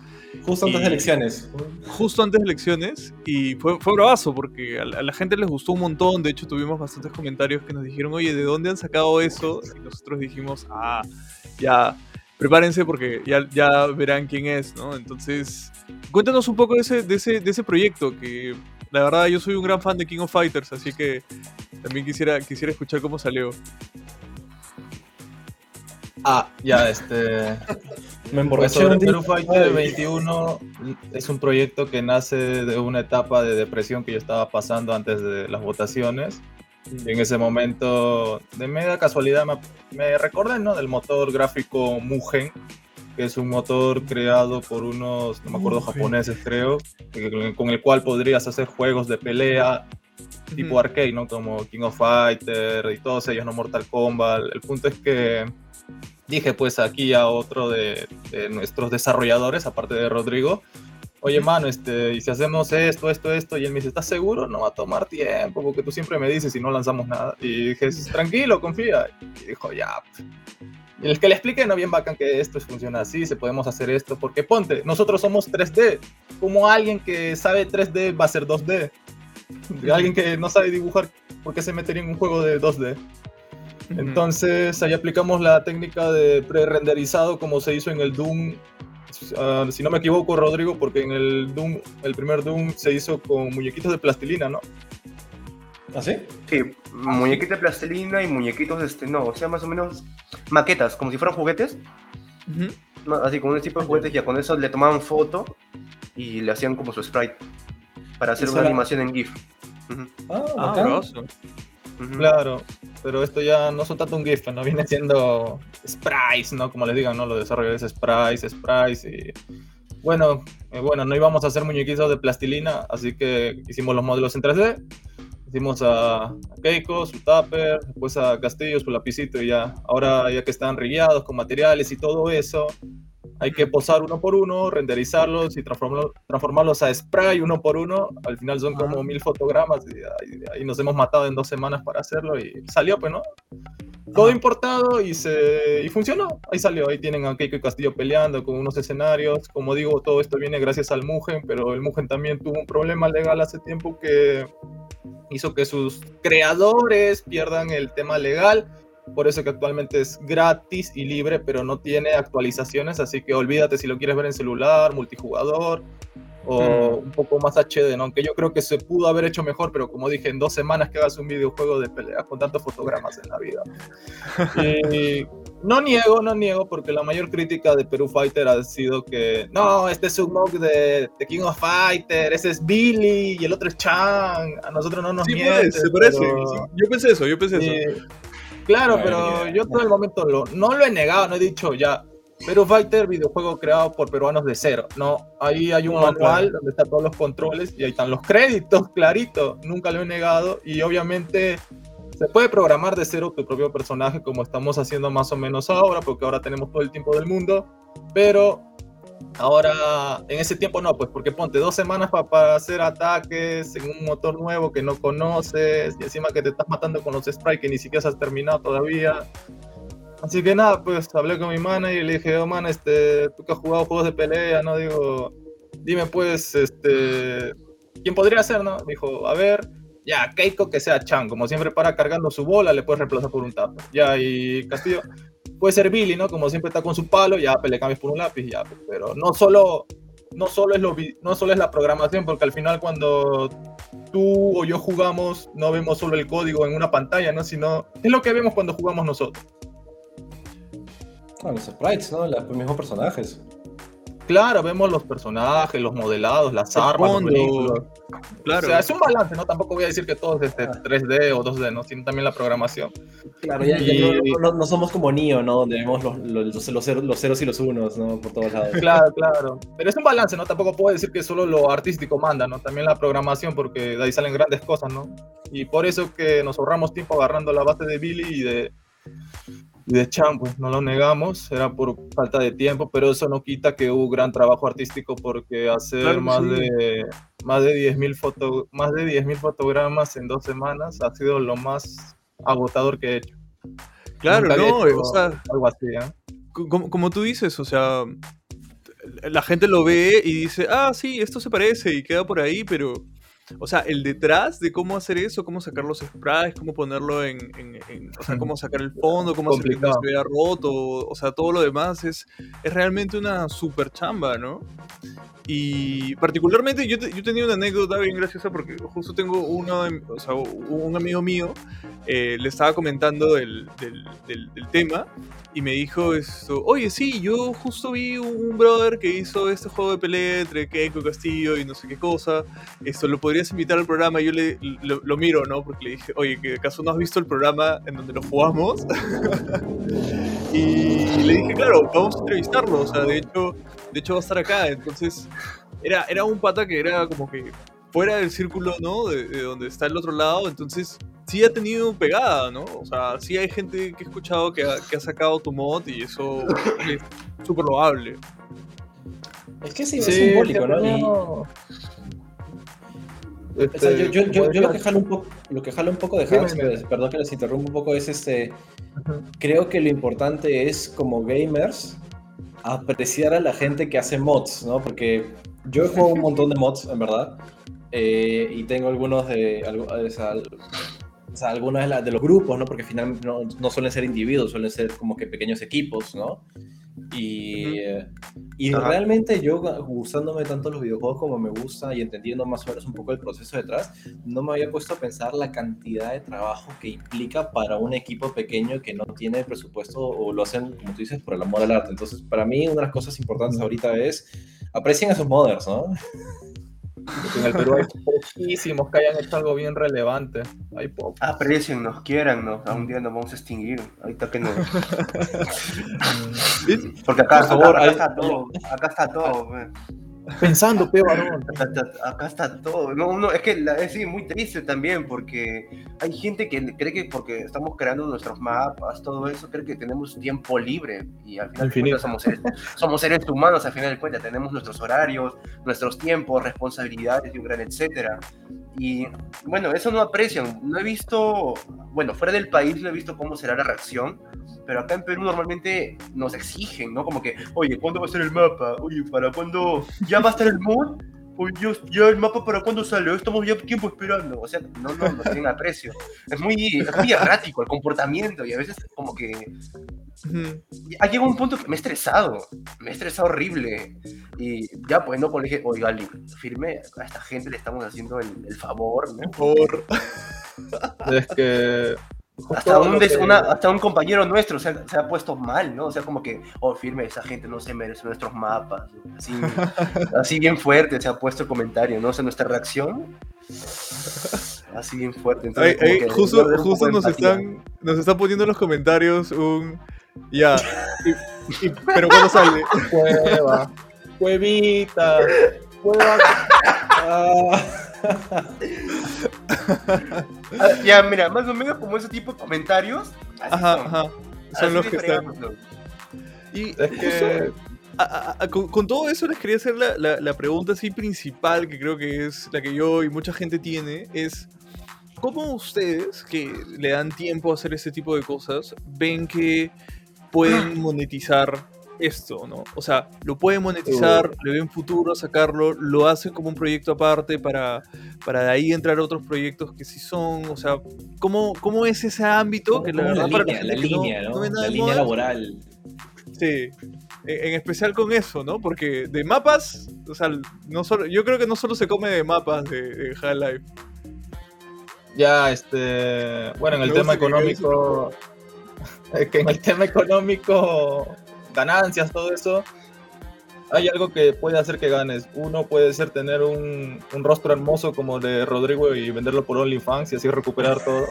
Justo antes de elecciones. Justo antes de elecciones y fue, fue bravazo porque a la, gente les gustó un montón, de hecho tuvimos bastantes comentarios que nos dijeron, oye, ¿de dónde han sacado eso? Y nosotros dijimos, ah, ya, prepárense porque ya, ya verán quién es, ¿no? Entonces, cuéntanos un poco de ese, de ese, de ese proyecto que la verdad yo soy un gran fan de King of Fighters, así que también quisiera, quisiera escuchar cómo salió. Ah, ya, este. Me emborraché. Perú Fighter 21 es un proyecto que nace de una etapa de depresión que yo estaba pasando antes de las votaciones. Y en ese momento, de media casualidad, me, me recordé ¿no? del motor gráfico Mugen, que es un motor creado por unos, no me acuerdo, japoneses creo, con el cual podrías hacer juegos de pelea tipo arcade, ¿no? Como King of Fighter y todos ellos, ¿no? Mortal Kombat. El punto es que dije pues aquí a otro de, de nuestros desarrolladores, aparte de Rodrigo, oye, mano, este, y si hacemos esto, esto, esto, y él me dice, ¿estás seguro? No va a tomar tiempo, porque tú siempre me dices y no lanzamos nada. Y dije, tranquilo, confía. Y dijo, ya. Y el que le explique, no, bien bacán que esto funciona así, se podemos hacer esto, porque ponte, nosotros somos 3D. Como alguien que sabe 3D va a ser 2D. Y alguien que no sabe dibujar, ¿por qué se metería en un juego de 2D? Entonces ahí aplicamos la técnica de pre-renderizado como se hizo en el Doom Ah, si no me equivoco, Rodrigo, porque en el Doom, el primer Doom se hizo con muñequitos de plastilina, ¿no? ¿Ah, sí? Sí, muñequitos de plastilina y muñequitos, este, no, o sea, más o menos maquetas, como si fueran juguetes. así, con un tipo de juguetes, ya con eso le tomaban foto y le hacían como su sprite para hacer una animación en GIF. Ah, ah Claro, pero esto ya no son tanto un GIF, no viene siendo sprites, ¿no? Como les digan, ¿no? Los desarrolladores sprites, sprites y... Bueno, eh, bueno, no íbamos a hacer muñequitos de plastilina, así que hicimos los modelos en 3D. Hicimos a, Keiko, su tupper, después a Castillo, su lapicito y ya. Ahora ya que están rillados con materiales y todo eso, hay que posar uno por uno, renderizarlos y transformarlos a spray uno por uno. Al final son como mil fotogramas y ahí, nos hemos matado en dos semanas para hacerlo y salió, pues, ¿no? Todo importado y, se, y funcionó. Ahí salió. Ahí tienen a Keiko y Castillo peleando con unos escenarios. Como digo, todo esto viene gracias al Mugen, pero el Mugen también tuvo un problema legal hace tiempo que hizo que sus creadores pierdan el tema legal por eso que actualmente es gratis y libre, pero no tiene actualizaciones, así que olvídate si lo quieres ver en celular, multijugador o un poco más HD, ¿no? Aunque yo creo que se pudo haber hecho mejor, pero como dije, en dos semanas que hagas un videojuego de pelea con tantos fotogramas en la vida. y no niego, no niego, porque la mayor crítica de Perú Fighter ha sido que no, este es un mod de, King of Fighter, ese es Billy y el otro es Chang, a nosotros no nos sí, se parece. Yo pensé eso, yo pensé eso. Claro, pero yo todo el momento lo, no lo he negado, no he dicho ya. Pero Fighter, videojuego creado por peruanos de cero. No, ahí hay un manual donde están todos los controles y ahí están los créditos, clarito. Nunca lo he negado y obviamente se puede programar de cero tu propio personaje como estamos haciendo más o menos ahora, porque ahora tenemos todo el tiempo del mundo. Pero Ahora, en ese tiempo no, pues porque ponte dos semanas para hacer ataques en un motor nuevo que no conoces y encima que te estás matando con los sprites que ni siquiera has terminado todavía. Así que nada, pues hablé con mi manager y le dije, oh man, este, tú que has jugado juegos de pelea, ¿no? Digo, dime pues, este, ¿quién podría ser, no? Dijo, a ver, ya, Keiko que sea Chan, como siempre para cargando su bola, le puedes reemplazar por un tap. Ya, y Castillo, puede ser Billy, ¿no? Como siempre está con su palo, ya pues, le cambias por un lápiz, ya. Pues, pero no solo, no solo es lo, no solo es la programación, porque al final cuando tú o yo jugamos, no vemos solo el código en una pantalla, ¿no? Sino es lo que vemos cuando jugamos nosotros. Ah, los sprites, ¿no? Los mismos personajes. Claro, vemos los personajes, los modelados, las armas, los vehículos. Claro. O sea, es un balance, ¿no? Tampoco voy a decir que todo es este 3D o 2D, ¿no? Sino también la programación. Claro, ya, no, somos como Nio, ¿no? Donde vemos los, los, los, ceros, y los unos, ¿no? Por todos lados. Claro, claro. Pero es un balance, ¿no? Tampoco puedo decir que solo lo artístico manda, ¿no? También la programación, porque de ahí salen grandes cosas, ¿no? Y por eso que nos ahorramos tiempo agarrando la base de Billy y de y de Chan, pues no lo negamos, era por falta de tiempo, pero eso no quita que hubo gran trabajo artístico porque hacer más, de, más de 10.000 foto, más de fotogramas en dos semanas ha sido lo más agotador que he hecho. Claro, no, o sea, algo así, ¿eh? como, como tú dices, o sea, la gente lo ve y dice, ah, sí, esto se parece y queda por ahí, pero o sea, el detrás de cómo hacer eso, cómo sacar los sprites, cómo ponerlo en, o sea, cómo sacar el fondo, cómo hacer que se vea roto, o sea, todo lo demás es, es realmente una super chamba, ¿no? Y particularmente yo, yo tenía una anécdota bien graciosa porque justo tengo uno, o sea, un amigo mío eh, le estaba comentando del, del, tema y me dijo esto, oye, sí, yo justo vi un, brother que hizo este juego de pelea entre Keiko Castillo y no sé qué cosa, esto lo podrías invitar al programa, y yo le, lo, miro, ¿no? Porque le dije, oye, ¿que ¿acaso no has visto el programa en donde lo jugamos? y le dije, claro, vamos a entrevistarlo, o sea, de hecho, de hecho va a estar acá, entonces era, era un pata que era como que fuera del círculo, ¿no? De, donde está el otro lado, entonces sí ha tenido pegada, ¿no? O sea, sí hay gente que he escuchado que ha, que ha sacado tu mod y eso es súper loable. Es que sí, es simbólico, ¿no? Este, yo, yo, yo, lo que jalo un poco, lo que jalo un poco de Hans, perdón que les interrumpa un poco, es este. Creo que lo importante es como gamers apreciar a la gente que hace mods, ¿no? Porque yo he jugado un montón de mods, en verdad. Eh, y tengo algunos de, o sea, algunos de, de, los grupos, ¿no? Porque finalmente no, no, suelen ser individuos, suelen ser como que pequeños equipos, ¿no? Y, y realmente yo, gustándome tanto los videojuegos como me gusta y entendiendo más o menos un poco el proceso detrás, no me había puesto a pensar la cantidad de trabajo que implica para un equipo pequeño que no tiene presupuesto o lo hacen, como tú dices, por el amor al arte. Entonces, para mí, una de las cosas importantes ahorita es aprecien a sus modders, ¿no? En el Perú hay poquísimos que hayan hecho algo bien relevante. Hay pocos. Apreciennos, quiérannos. A un día nos vamos a extinguir. Ahorita que no. Porque acá, acá, está todo. Acá está todo. Pensando, peor varón. Acá, está todo. No, no, es que es muy triste también porque hay gente que cree que porque estamos creando nuestros mapas, todo eso, cree que tenemos tiempo libre y al final de cuentas somos seres, somos seres humanos, al final de cuentas tenemos nuestros horarios, nuestros tiempos, responsabilidades y un gran etcétera. Y bueno, eso no aprecian. No he visto, bueno, fuera del país no he visto cómo será la reacción, pero acá en Perú normalmente nos exigen, ¿no? Como que, oye, ¿cuándo va a ser el mapa? Oye, ¿para cuándo ya va a estar el mod? Oye, ya el mapa para cuándo sale, estamos ya tiempo esperando. O sea, no, no, no tienen aprecio. Es muy, es muy errático el comportamiento y a veces como que... Ha llegado un punto que me he estresado, me he estresado horrible. Y ya pues no, pues le dije, oiga, firme, a esta gente le estamos haciendo el, el favor, ¿no? Por... es que hasta un, hasta un, compañero nuestro se ha, puesto mal, ¿no? O sea, como que, oh, firme, esa gente no se merece nuestros mapas. Así, así bien fuerte se ha puesto el comentario, ¿no? O sea, nuestra reacción. Así bien fuerte. justo, justo nos, están, nos están poniendo en los comentarios un. Ya. pero cuando sale. Cueva. Cuevita. Cueva. Ah. Ah, ya, mira, más o menos como ese tipo de comentarios. Ajá, son. ajá. Son los que están. Y es que. con, todo eso les quería hacer la, la, pregunta así principal, que creo que es la que yo y mucha gente tiene, es ¿cómo ustedes, que le dan tiempo a hacer ese tipo de cosas, ven que pueden monetizar esto, ¿no? O sea, lo pueden monetizar, le ven futuro a sacarlo, lo hacen como un proyecto aparte para, para de ahí entrar otros proyectos que sí son, o sea, ¿cómo, cómo es ese ámbito? Que la, verdad, línea, la, línea, ¿no? la línea laboral. Sí, e, en especial con eso, ¿no? Porque de mapas, o sea, no solo, yo creo que no solo se come de mapas de, de High Life. Ya, este, bueno, en el tema económico, es que en el tema económico ganancias, todo eso, hay algo que puede hacer que ganes. Uno puede ser tener un, rostro hermoso como de Rodrigo y venderlo por OnlyFans y así recuperar todo.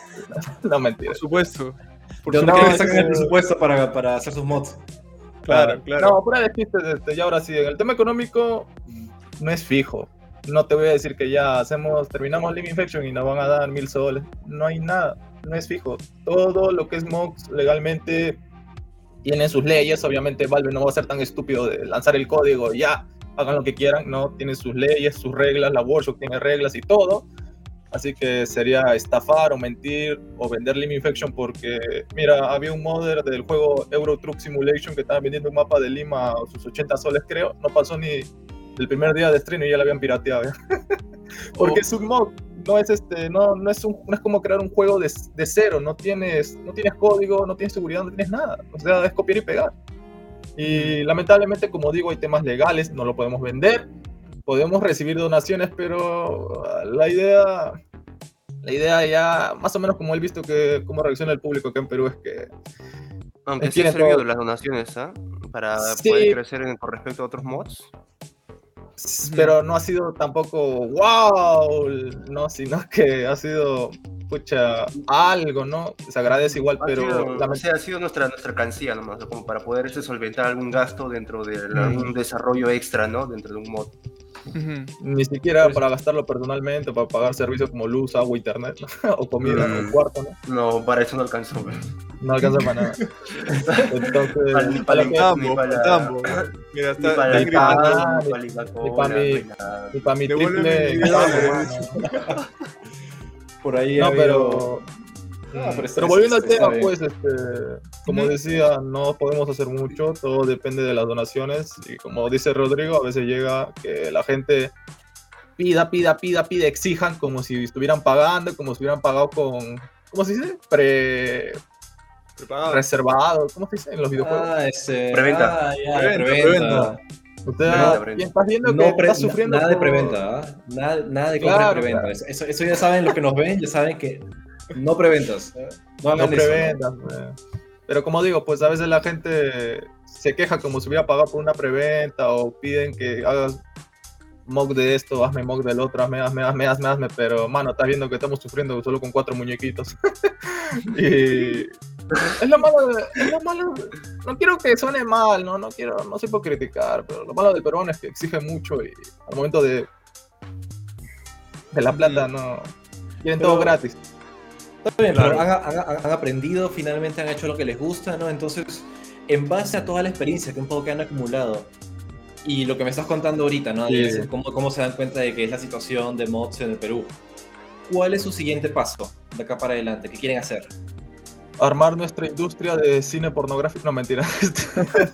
no, mentira. Por supuesto. Por no, que saquen el presupuesto para, para, hacer sus mods. Claro, claro. No, fuera de chistes, este, y ahora sí, en el tema económico no es fijo. No te voy a decir que ya hacemos, terminamos Living Infection y nos van a dar mil soles. No hay nada, no es fijo. Todo lo que es mods legalmente tienen sus leyes, obviamente Valve no va a ser tan estúpido de lanzar el código y ya, hagan lo que quieran, no, tiene sus leyes, sus reglas, la Workshop tiene reglas y todo, así que sería estafar o mentir o vender Lim Infection porque, mira, había un modder del juego Euro Truck Simulation que estaba vendiendo un mapa de Lima a sus 80 soles creo, no pasó ni el primer día de stream y ya lo habían pirateado, porque es un mod no es este, no, no es un, no es como crear un juego de, de, cero, no tienes, no tienes código, no tienes seguridad, no tienes nada. O sea, es copiar y pegar. Y lamentablemente, como digo, hay temas legales, no lo podemos vender. Podemos recibir donaciones, pero la idea, La idea ya, más o menos como he visto que cómo reacciona el público acá en Perú, es que... Aunque sí ha servido las donaciones, ¿ah? Para poder crecer con respecto a otros mods pero no ha sido tampoco wow, no, sino que ha sido pucha, algo, ¿no? Se agradece igual, pero... Sido, ha sido nuestra, nuestra cancilla nomás, como para poder solventar algún gasto dentro de algún desarrollo extra, ¿no? Dentro de un mod. Ni siquiera pues para gastarlo personalmente, para pagar servicios como luz, agua, internet, o comida, o cuarto, ¿no? No, para eso no alcanzó, No alcanza para nada. Entonces, para, ni para, tambo, para tambo. Mira, está para ni para mi, ni para mi triple. Por ahí. No, pero. Ah, pero, volviendo al tema, pues, este, como decía, no podemos hacer mucho, todo depende de las donaciones. Y como dice Rodrigo, a veces llega que la gente pida, pida, pida, pida, exijan como si estuvieran pagando, como si hubieran pagado con, ¿cómo se dice? Pre, reservado, ¿cómo se dice en los videojuegos? Ah, ese... Preventa. Ah, ya, preventa. preventa. Usted estás viendo que está sufriendo. Nada de preventa, ¿ah? nada, nada, de compra preventa. Eso, eso, ya saben, los que nos ven, ya saben que no preventas. No, no preventas. Pero como digo, pues a veces la gente se queja como si hubiera pagado por una preventa o piden que hagas mock de esto, hazme mock del otro, hazme, hazme, hazme, hazme, hazme, pero mano, estás viendo que estamos sufriendo solo con cuatro muñequitos. y es lo malo, es lo malo, no quiero que suene mal, no, no quiero, no sé por criticar, pero lo malo del peruano es que exige mucho y al momento de de la plata no quieren todo gratis. Está bien, pero han, han, aprendido, finalmente han hecho lo que les gusta, ¿no? Entonces, en base a toda la experiencia que un poco que han acumulado, y lo que me estás contando ahorita, ¿no? cómo, cómo, se dan cuenta de que es la situación de mods en el Perú. ¿Cuál es su siguiente paso de acá para adelante? ¿Qué quieren hacer? Armar nuestra industria de cine pornográfico. No, mentira.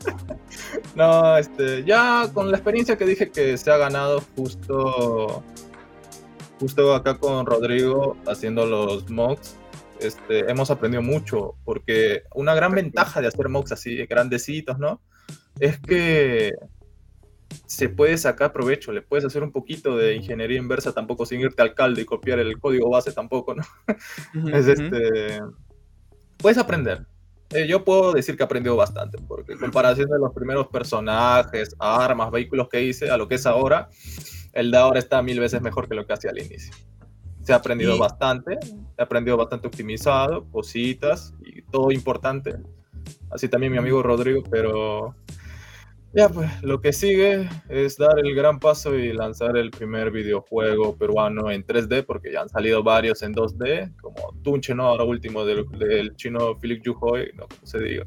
no, este, ya con la experiencia que dije que se ha ganado justo, justo acá con Rodrigo haciendo los mods, este, hemos aprendido mucho, porque una gran ventaja de hacer mods así grandecitos, ¿no? Es que se puede sacar provecho, le puedes hacer un poquito de ingeniería inversa tampoco sin irte al caldo y copiar el código base tampoco, ¿no? es este... Puedes aprender. Eh, yo puedo decir que he aprendido bastante, porque en comparación de los primeros personajes, armas, vehículos que hice a lo que es ahora, el de ahora está mil veces mejor que lo que hacía al inicio. Se ha aprendido bastante, he aprendido bastante optimizado, cositas y todo importante. Así también mi amigo Rodrigo, pero ya, pues lo que sigue es dar el gran paso y lanzar el primer videojuego peruano en 3D, porque ya han salido varios en 2D, como Tunche, ¿no? Ahora último del, chino Philip Yuhoy, no como se diga.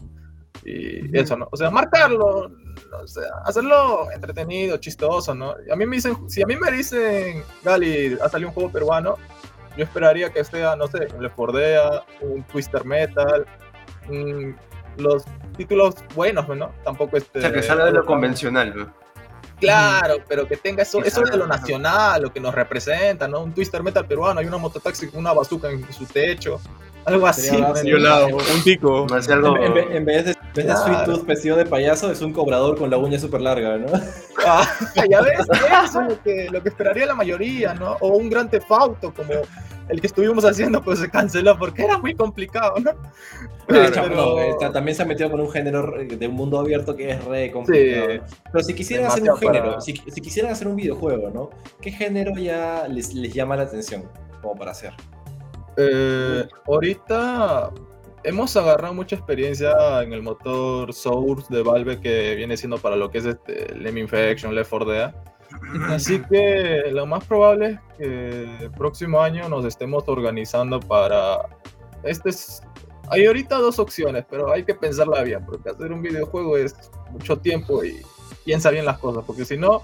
Y eso, ¿no? O sea, marcarlo, o sea, hacerlo entretenido, chistoso, ¿no? A mí me dicen, si a mí me dicen, Gali, ha salido un juego peruano, yo esperaría que sea, no sé, un 4 un Twister Metal, los títulos buenos, ¿no? Tampoco este... O sea, que salga de lo convencional, ¿no? Claro, pero que tenga eso, eso de lo nacional, lo que nos representa, ¿no? Un twister metal peruano, hay una mototaxi con una bazooka en su techo, algo así. un pico. En, vez de, en vez Sweet Tooth vestido de payaso, es un cobrador con la uña súper larga, ¿no? Ah, ya ves, eso es lo que, lo que esperaría la mayoría, ¿no? O un gran tefauto, como el que estuvimos haciendo pues se canceló porque era muy complicado, ¿no? pero... también se ha metido con un género de un mundo abierto que es re complicado. Pero si quisieran hacer un género, si, quisieran hacer un videojuego, ¿no? ¿Qué género ya les, les llama la atención como para hacer? Eh, ahorita hemos agarrado mucha experiencia en el motor Source de Valve que viene siendo para lo que es este Lem Infection, Left 4 Dead. Así que lo más probable es que el próximo año nos estemos organizando para... Este es... Hay ahorita dos opciones, pero hay que pensarla bien, porque hacer un videojuego es mucho tiempo y piensa bien las cosas, porque si no,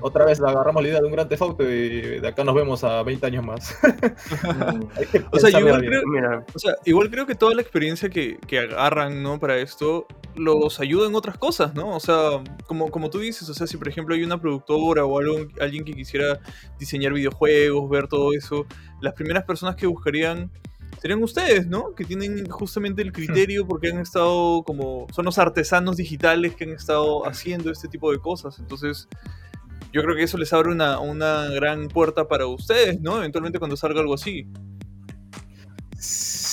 otra vez agarramos la idea de un gran Theft y de acá nos vemos a 20 años más. o, sea, igual creo, o, sea, igual creo, que toda la experiencia que, que, agarran ¿no? para esto los ayuda en otras cosas, ¿no? O sea, como, como tú dices, o sea, si por ejemplo hay una productora o algo, alguien que quisiera diseñar videojuegos, ver todo eso, las primeras personas que buscarían serían ustedes, ¿no? Que tienen justamente el criterio porque han estado como, son los artesanos digitales que han estado haciendo este tipo de cosas. Entonces, yo creo que eso les abre una, una gran puerta para ustedes, ¿no? Eventualmente cuando salga algo así. Sí,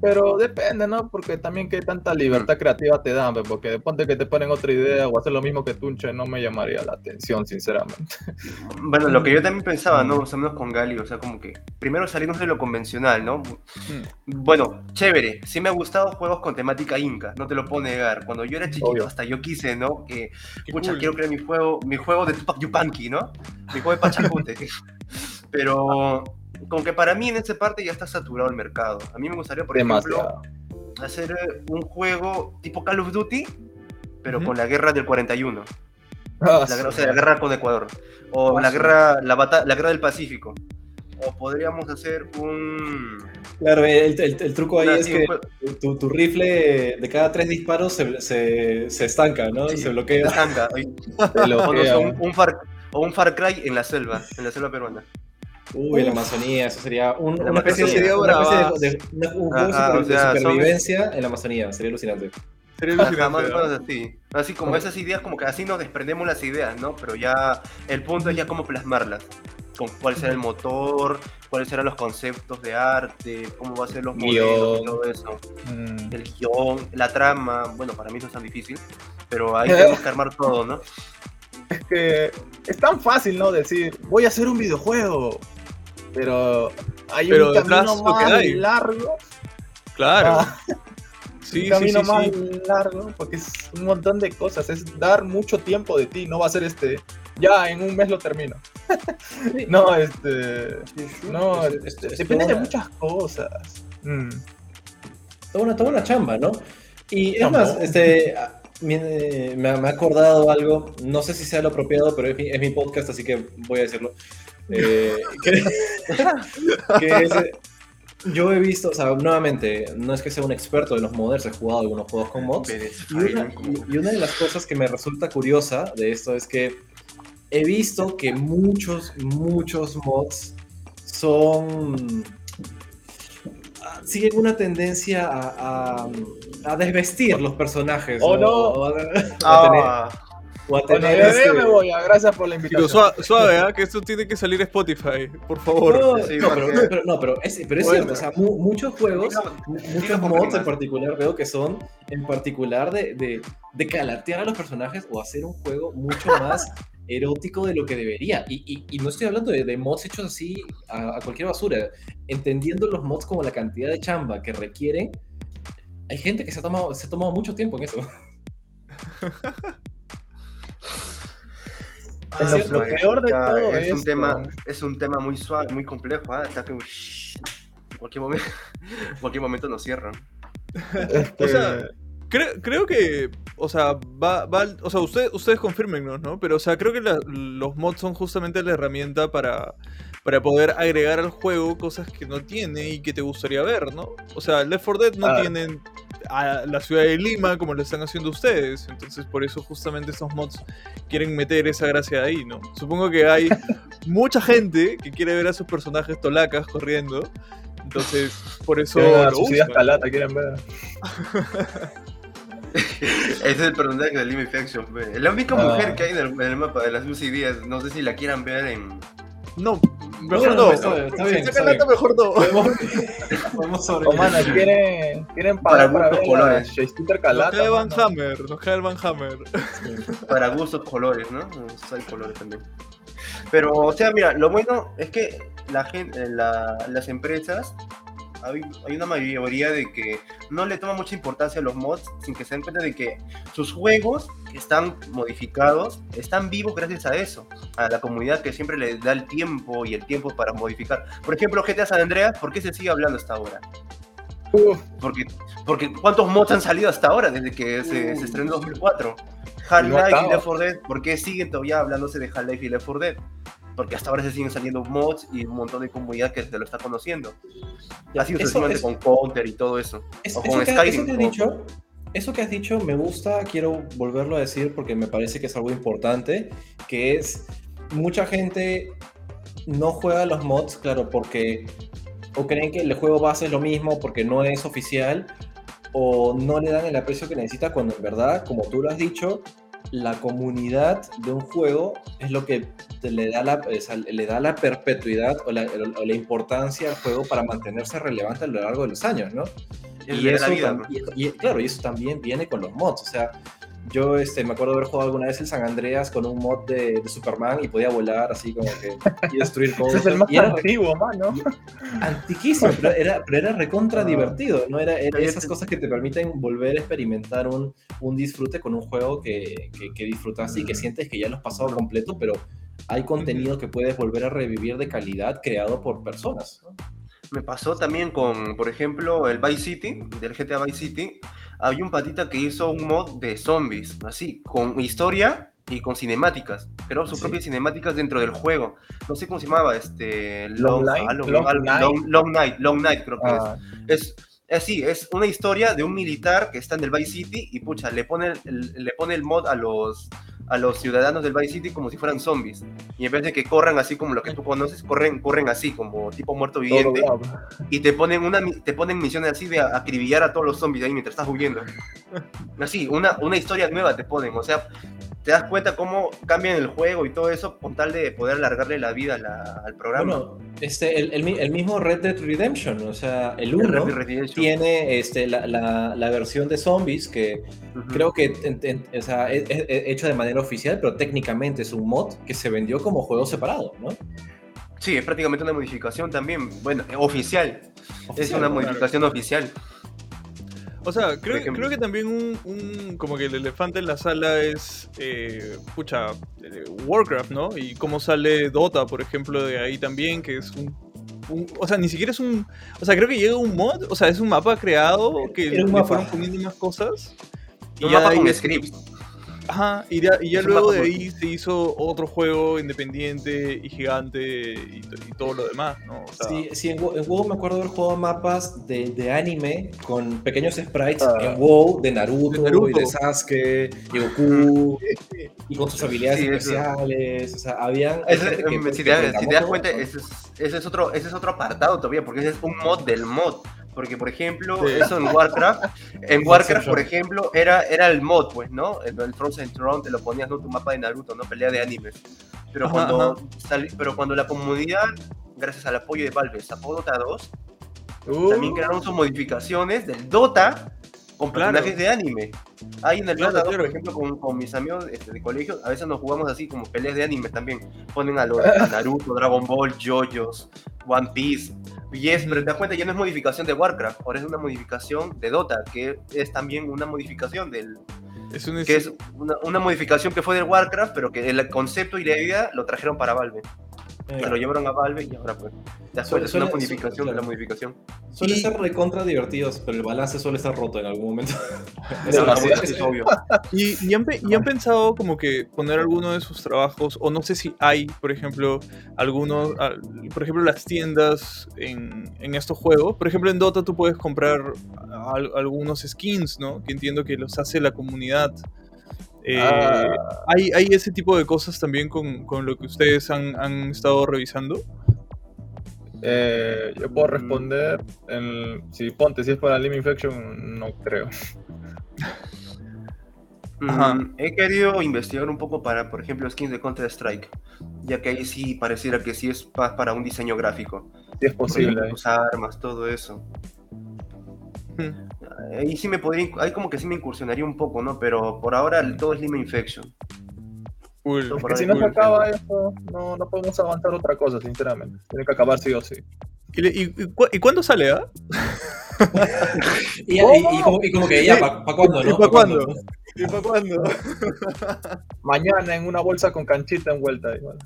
pero depende, ¿no? Porque también qué tanta libertad creativa te dan, porque de ponte que te ponen otra idea o hacer lo mismo que Tunche no me llamaría la atención, sinceramente. Bueno, lo que yo también pensaba, ¿no? O sea, menos con Gali, o sea, como que primero salimos de lo convencional, ¿no? Hmm. Bueno, chévere, sí me ha gustado juegos con temática inca, no te lo puedo negar. Cuando yo era chiquito, hasta yo quise, ¿no? Que, pucha, quiero crear mi juego, mi juego de Tupac Yupanqui, ¿no? Mi juego de Pachacute. pero como que para mí en esa parte ya está saturado el mercado. A mí me gustaría, por ejemplo, hacer eh, un juego tipo Call of Duty, pero con la guerra del 41. Ah, la, o sea, la guerra con Ecuador. O ah, la, guerra, la, la guerra del Pacífico. O podríamos hacer un... Claro, el, el, truco ahí es que tu, tu, rifle de cada tres disparos se, se, se estanca, ¿no? se bloquea. Se estanca. un, un far, o un Far Cry en la selva, en la selva peruana. Uy, la Amazonía, eso sería un, una, especie, de, una especie de, un juego de supervivencia en la Amazonía, sería alucinante. Sería alucinante. así. así como esas ideas, como que así nos desprendemos las ideas, ¿no? Pero ya el punto es ya cómo plasmarlas. Con cuál será el motor, cuáles serán los conceptos de arte, cómo va a ser los modelos, todo eso. Mm. El guion, la trama, bueno, para mí no es tan difícil, pero ahí tenemos que armar todo, ¿no? Es que es tan fácil, ¿no? Decir, voy a hacer un videojuego pero hay un camino más largo. Claro. Ah, sí, un camino más largo, porque es un montón de cosas, es dar mucho tiempo de ti, no va a ser este, ya en un mes lo termino. no, este, no, este, depende de muchas cosas. Mm. Toda, una, toda una chamba, ¿no? Y es más, este, me, me, ha acordado algo, no sé si sea lo apropiado, pero es mi podcast, así que voy a decirlo. Eh, yo he visto, o sea, nuevamente, no es que sea un experto de los modders, he jugado algunos juegos con mods. Y una, de las cosas que me resulta curiosa de esto es que he visto que muchos, muchos mods son siguen una tendencia a, a, desvestir los personajes. ¿O, no? a, ah. Bueno, yo me voy, gracias por la invitación. suave, ¿eh? que esto tiene que salir Spotify, por favor. No, pero, no, pero, es, pero es cierto, o sea, muchos juegos, muchos mods en particular veo que son en particular de, de, de calatear a los personajes o hacer un juego mucho más erótico de lo que debería. Y, y, no estoy hablando de, de mods hechos así a, a, cualquier basura. Entendiendo los mods como la cantidad de chamba que requieren, hay gente que se ha tomado, se ha tomado mucho tiempo en eso. lo, peor de todo es, un tema es un tema muy suave, muy complejo, ¿eh? que en cualquier momento, cualquier momento nos cierran. o sea, creo, creo que, o sea, va, va o sea, ustedes, ustedes confirmennos, ¿no? Pero, o sea, creo que los mods son justamente la herramienta para, para poder agregar al juego cosas que no tiene y que te gustaría ver, ¿no? O sea, Left 4 Dead no ah. tienen a la ciudad de Lima como lo están haciendo ustedes. Entonces, por eso justamente estos mods quieren meter esa gracia ahí, ¿no? Supongo que hay mucha gente que quiere ver a sus personajes tolacas corriendo. Entonces, por eso. Calata, quieren ver. Ese es el personaje de Lima Faction. Es la única mujer ah. que hay en el, mapa de las Lucy Díaz. No sé si la quieran ver en. No, mejor no. Mejor no. Podemos sobre. ¿quieren, quieren pagar para, ver colores. Shakespeare Calata? Nos cae Van Hammer, nos cae el Van Hammer. Para gustos colores, ¿no? Hay colores también. Pero, o sea, mira, lo bueno es que la gente, la, las empresas hay, una mayoría de que no le toma mucha importancia a los mods sin que se den cuenta de que sus juegos están modificados, están vivos gracias a eso, a la comunidad que siempre le da el tiempo y el tiempo para modificar. Por ejemplo, GTA San Andreas, ¿por qué se sigue hablando hasta ahora? Porque, porque ¿cuántos mods han salido hasta ahora desde que se, estrenó en 2004? Half-Life y Left 4 Dead, ¿por qué siguen todavía hablándose de Half-Life y Left 4 Dead? Porque hasta ahora se siguen saliendo mods y un montón de comunidad que se lo está conociendo. Así sucesivamente con Counter y todo eso. o con Skyrim. Eso que, has dicho, eso que has dicho me gusta, quiero volverlo a decir porque me parece que es algo importante, que es mucha gente no juega los mods, claro, porque o creen que el juego base es lo mismo porque no es oficial, o no le dan el aprecio que necesita cuando en verdad, como tú lo has dicho, la comunidad de un juego es lo que le da la, le da la perpetuidad o la, o la, importancia al juego para mantenerse relevante a lo largo de los años, ¿no? Y, eso, y, claro, y eso también viene con los mods, o sea, yo este, me acuerdo de haber jugado alguna vez el San Andreas con un mod de, Superman y podía volar así como que y destruir cosas. es el más antiguo, mano. Antiquísimo, pero era, pero era recontra ah. divertido, ¿no? Era, esas cosas que te permiten volver a experimentar un, un disfrute con un juego que, que, que disfrutas y que sientes que ya lo has pasado completo, pero hay contenido que puedes volver a revivir de calidad creado por personas. Me pasó también con, por ejemplo, el Vice City, del GTA Vice City había un patita que hizo un mod de zombies, así, con historia y con cinemáticas. Creó sus propias cinemáticas dentro del juego. No sé cómo se llamaba, este... Long, Night, Long, Night. creo que es. Ah. es. así, es una historia de un militar que está en el Vice City y pucha, le pone, le pone el mod a los, a los ciudadanos del Vice City como si fueran zombies. Y en vez de que corran así como lo que tú conoces, corren, corren así, como tipo muerto viviente. Y te ponen, una, te ponen misiones así de acribillar a todos los zombies ahí mientras estás huyendo. Así, una, una historia nueva te ponen. O sea, te das cuenta cómo cambian el juego y todo eso con tal de poder alargarle la vida al programa. Bueno, este, el, el, mismo Red Dead Redemption, o sea, el 1 tiene este, la, la, versión de zombies que creo que o sea, es, hecho de manera oficial, pero técnicamente es un mod que se vendió como juego separado, ¿no? Sí, es prácticamente una modificación también, bueno, oficial. es una modificación oficial. O sea, creo, creo que también un, como que el elefante en la sala es, eh, pucha, eh, Warcraft, ¿no? Y cómo sale Dota, por ejemplo, de ahí también, que es un, o sea, ni siquiera es un, o sea, creo que llega un mod, o sea, es un mapa creado que le fueron poniendo más cosas. Y un mapa con scripts. Ajá, y ya, y ya luego de ahí se hizo otro juego independiente y gigante y, todo lo demás, ¿no? sí, sí, en, WoW me acuerdo haber jugado mapas de, de anime con pequeños sprites ah. en WoW de Naruto, y de Sasuke y Goku y con sus habilidades especiales, o sea, habían... si, te, das cuenta, ese es, ese es, otro, ese es otro apartado todavía, porque ese es un mod del mod. Porque, por ejemplo, eso en Warcraft, en Warcraft, por ejemplo, era, era el mod, pues, ¿no? El, el Frozen Throne te lo ponías, ¿no? Tu mapa de Naruto, ¿no? Pelea de animes. Pero, cuando, pero cuando la comunidad, gracias al apoyo de Valve, sacó Dota 2, también uh. crearon sus modificaciones del Dota con personajes de anime. Ahí en el Dota 2, por ejemplo, con, con mis amigos este, de colegio, a veces nos jugamos así como peleas de anime también. Ponen a, los, a Naruto, Dragon Ball, JoJo's, One Piece. Y es, pero te das cuenta, ya no es modificación de Warcraft, ahora es una modificación de Dota, que es también una modificación del. Es que es una, una, modificación que fue del Warcraft, pero que el concepto y la idea lo trajeron para Valve. Se lo llevaron a Valve y ahora pues. Ya suele, es una modificación de la modificación. Suele ser recontra divertidos, pero el balance suele estar roto en algún momento. es, obvio. Y, han, y, han, pensado como que poner alguno de sus trabajos, o no sé si hay, por ejemplo, algunos, por ejemplo, las tiendas en, en estos juegos. Por ejemplo, en Dota tú puedes comprar algunos skins, ¿no? Que entiendo que los hace la comunidad. Eh, ah. ¿hay, ¿hay, ese tipo de cosas también con, con lo que ustedes han, han estado revisando? Eh, yo puedo mm. responder, si ponte, si es para Lim Infection, no creo. Mm, he querido investigar un poco para, por ejemplo, skins de Counter Strike, ya que ahí sí pareciera que sí es para un diseño gráfico. Sí es posible. armas, todo eso. Ahí sí me podría, ahí como que sí me incursionaría un poco, ¿no? Pero por ahora todo es Lima Infection. si no se acaba esto, no, no, podemos avanzar otra cosa, sinceramente. Tiene que acabar sí o sí. ¿Y, y, y, cuándo sale, ah? y, y, como, que ya, ¿para pa cuándo, no? ¿Y para cuándo? ¿Y para cuándo? Mañana en una bolsa con canchita envuelta. Igual.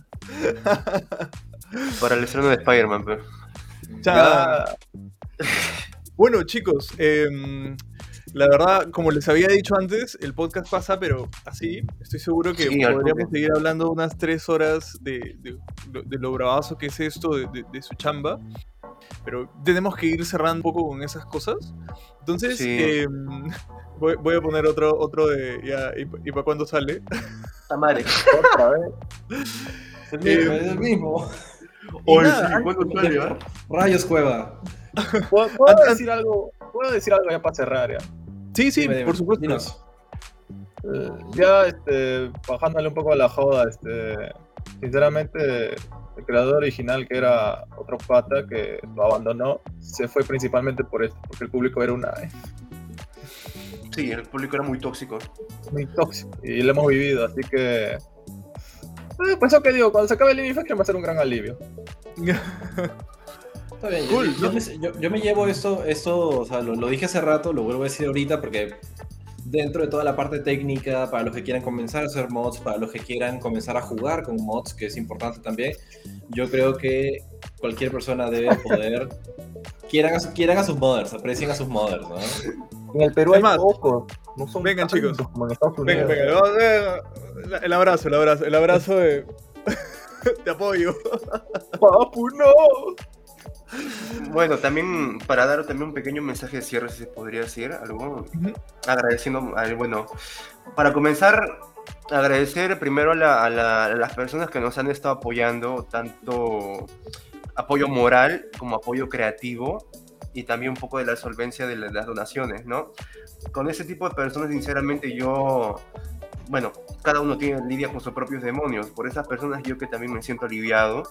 Para el estreno de Spider-Man, pero. Ya. Bueno, chicos, em, la verdad, como les había dicho antes, el podcast pasa, pero así, estoy seguro que podríamos seguir hablando unas tres horas de, lo bravazo que es esto, de, su chamba. Pero tenemos que ir cerrando un poco con esas cosas. Entonces, em, voy, a poner otro, otro de. Ya, ¿Y, para cuándo sale? Tamare. Otra vez. Es el mismo. Hoy sí, ¿cuándo sale? Ah? Rayos Cueva. ¿Puedo, decir algo? ¿Puedo decir algo ya para cerrar? Ya? Sí, sí, por supuesto. Eh, ya, este, bajándole un poco a la joda, este, sinceramente, el creador original, que era otro pata que lo abandonó, se fue principalmente por esto, porque el público era una. Sí, el público era muy tóxico. Muy tóxico, y lo hemos vivido, así que. Eh, pues eso que digo, cuando se acabe el Infection va a ser un gran alivio. Está bien, yo, me, llevo esto, esto o sea, lo, lo, dije hace rato, lo vuelvo a decir ahorita porque dentro de toda la parte técnica, para los que quieran comenzar a hacer mods, para los que quieran comenzar a jugar con mods, que es importante también, yo creo que cualquier persona debe poder... quieran, a, quieran a sus modders, aprecien a sus modders, ¿no? En el Perú hay más pocos. No son vengan, chicos. Como en Estados Unidos. Vengan, vengan. El abrazo, el abrazo. El abrazo de... Te apoyo. ¡Papu, no! Bueno, también para dar también un pequeño mensaje de cierre, si se podría decir algo, agradeciendo, bueno, para comenzar, agradecer primero a, las personas que nos han estado apoyando, tanto apoyo moral como apoyo creativo y también un poco de la solvencia de las donaciones, ¿no? Con ese tipo de personas, sinceramente, yo bueno, cada uno tiene lidia con sus propios demonios. Por esas personas yo que también me siento aliviado,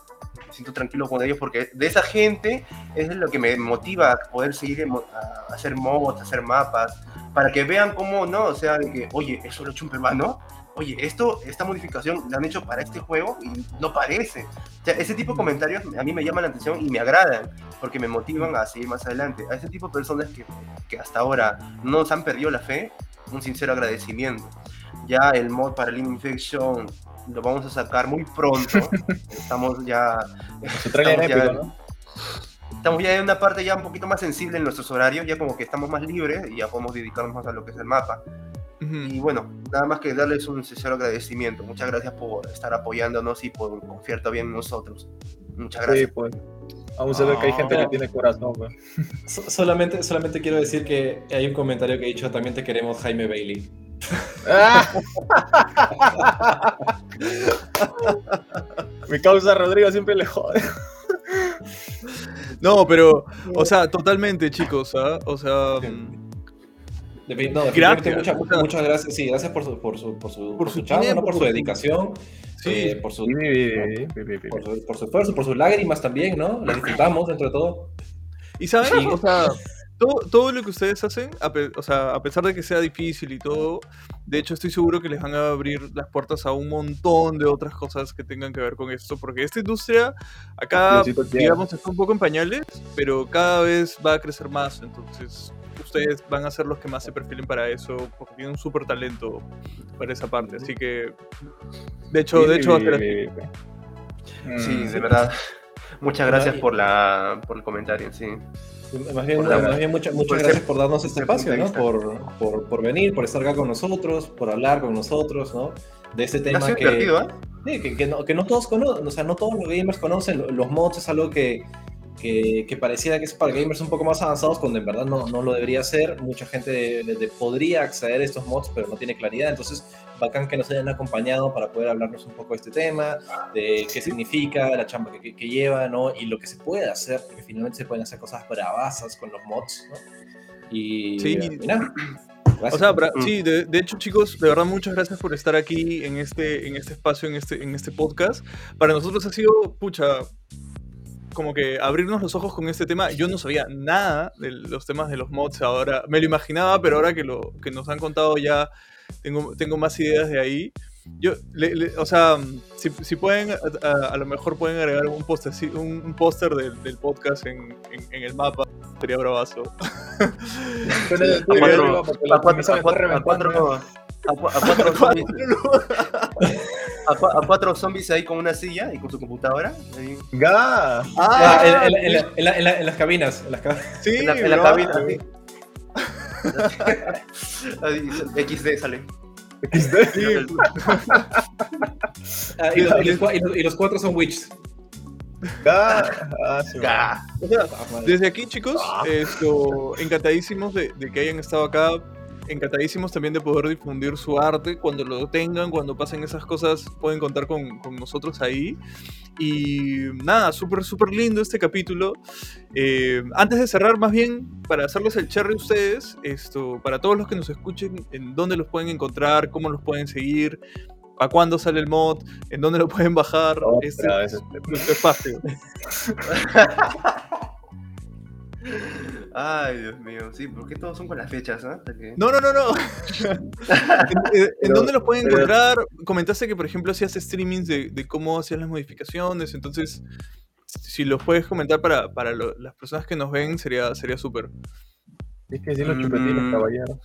me siento tranquilo con ellos porque de esa gente es lo que me motiva a poder seguir a hacer mods, a hacer mapas, para que vean cómo no, o sea, de que, oye, eso lo ha hecho un peruano, oye, esto, esta modificación la han hecho para este juego y no parece. O sea, ese tipo de comentarios a mí me llaman la atención y me agradan porque me motivan a seguir más adelante. A ese tipo de personas que, que hasta ahora no nos han perdido la fe, un sincero agradecimiento. Ya el mod para el Infection lo vamos a sacar muy pronto. estamos ya. Estamos ya, ¿no? estamos ya en una parte ya un poquito más sensible en nuestros horarios, ya como que estamos más libres y ya podemos dedicarnos más a lo que es el mapa. Y bueno, nada más que darles un sincero agradecimiento. Muchas gracias por estar apoyándonos y por confiar todavía en nosotros. Muchas gracias. Sí, pues. Aún se ve que hay gente que tiene corazón, pues. solamente, solamente quiero decir que hay un comentario que he dicho, también te queremos Jaime Bailey. Mi causa Rodrigo siempre le jode. No, pero, o sea, totalmente, chicos, ¿ah? O sea. Mm, no, gracias. Muchas, muchas, gracias. Sí, gracias por su, por su, por su, por su, por su dedicación. Sí. Eh, por, su, por, su, por, su, esfuerzo, por sus lágrimas también, ¿no? La disfrutamos dentro de todo. Y saben, o sea, todo, lo que ustedes hacen, a, o sea, a pesar de que sea difícil y todo, de hecho estoy seguro que les van a abrir las puertas a un montón de otras cosas que tengan que ver con esto, porque esta industria acá, digamos, está un poco en pañales, pero cada vez va a crecer más, entonces ustedes van a ser los que más se perfilen para eso, porque tienen un súper talento para esa parte, así que, de hecho, de hecho, Sí, de verdad. Muchas gracias por, la, por el comentario, sí. Más bien, muchas, gracias por darnos este espacio, ¿no? Por, por, por, venir, por estar acá con nosotros, por hablar con nosotros, ¿no? De este tema que, ¿eh? sí, que, que, no, que, no, todos conocen, o sea, no todos los gamers conocen. Los mods es algo que, que, pareciera que es para gamers un poco más avanzados, cuando en verdad no, no lo debería ser. Mucha gente podría acceder a estos mods, pero no tiene claridad. Entonces, bacán que nos hayan acompañado para poder hablarnos un poco de este tema, de qué significa, la chamba que, que, lleva, ¿no? Y lo que se puede hacer, porque finalmente se pueden hacer cosas bravasas con los mods, ¿no? Y, sí. O sea, sí, de, de, hecho, chicos, de verdad, muchas gracias por estar aquí en este, en este espacio, en este, en este podcast. Para nosotros ha sido, pucha, como que abrirnos los ojos con este tema. Yo no sabía nada de los temas de los mods ahora. Me lo imaginaba, pero ahora que, lo, que nos han contado ya tengo, tengo más ideas de ahí. Yo, o sea, si, si pueden, a, lo mejor pueden agregar un póster un, póster del, del, podcast en, en, el mapa, sería bravazo. a cuatro, a, cuatro, zombies ahí con una silla y con su computadora. ¡Ga! Ah, en, las cabinas. En las Sí, en la, cabina. XD sale. XD. Ah, y, los, cuatro son witches. Ah, desde aquí, chicos, esto, encantadísimos de, de, que hayan estado acá encantadísimos también de poder difundir su arte. Cuando lo tengan, cuando pasen esas cosas, pueden contar con, con nosotros ahí. Y nada, súper, súper lindo este capítulo. Eh, antes de cerrar, más bien, para hacerles el cherry a ustedes, esto, para todos los que nos escuchen, en dónde los pueden encontrar, cómo los pueden seguir, a cuándo sale el mod, en dónde lo pueden bajar. este, es espacio. Ay, Dios mío, sí, ¿por qué todos son con las fechas? ¿eh? No, no, no, no. ¿En, dónde los pueden encontrar? Comentaste que, por ejemplo, hacías streamings de, de cómo hacías las modificaciones, entonces, si los puedes comentar para, para lo, las personas que nos ven, sería súper. es que sí, los chupetines, mm. caballero.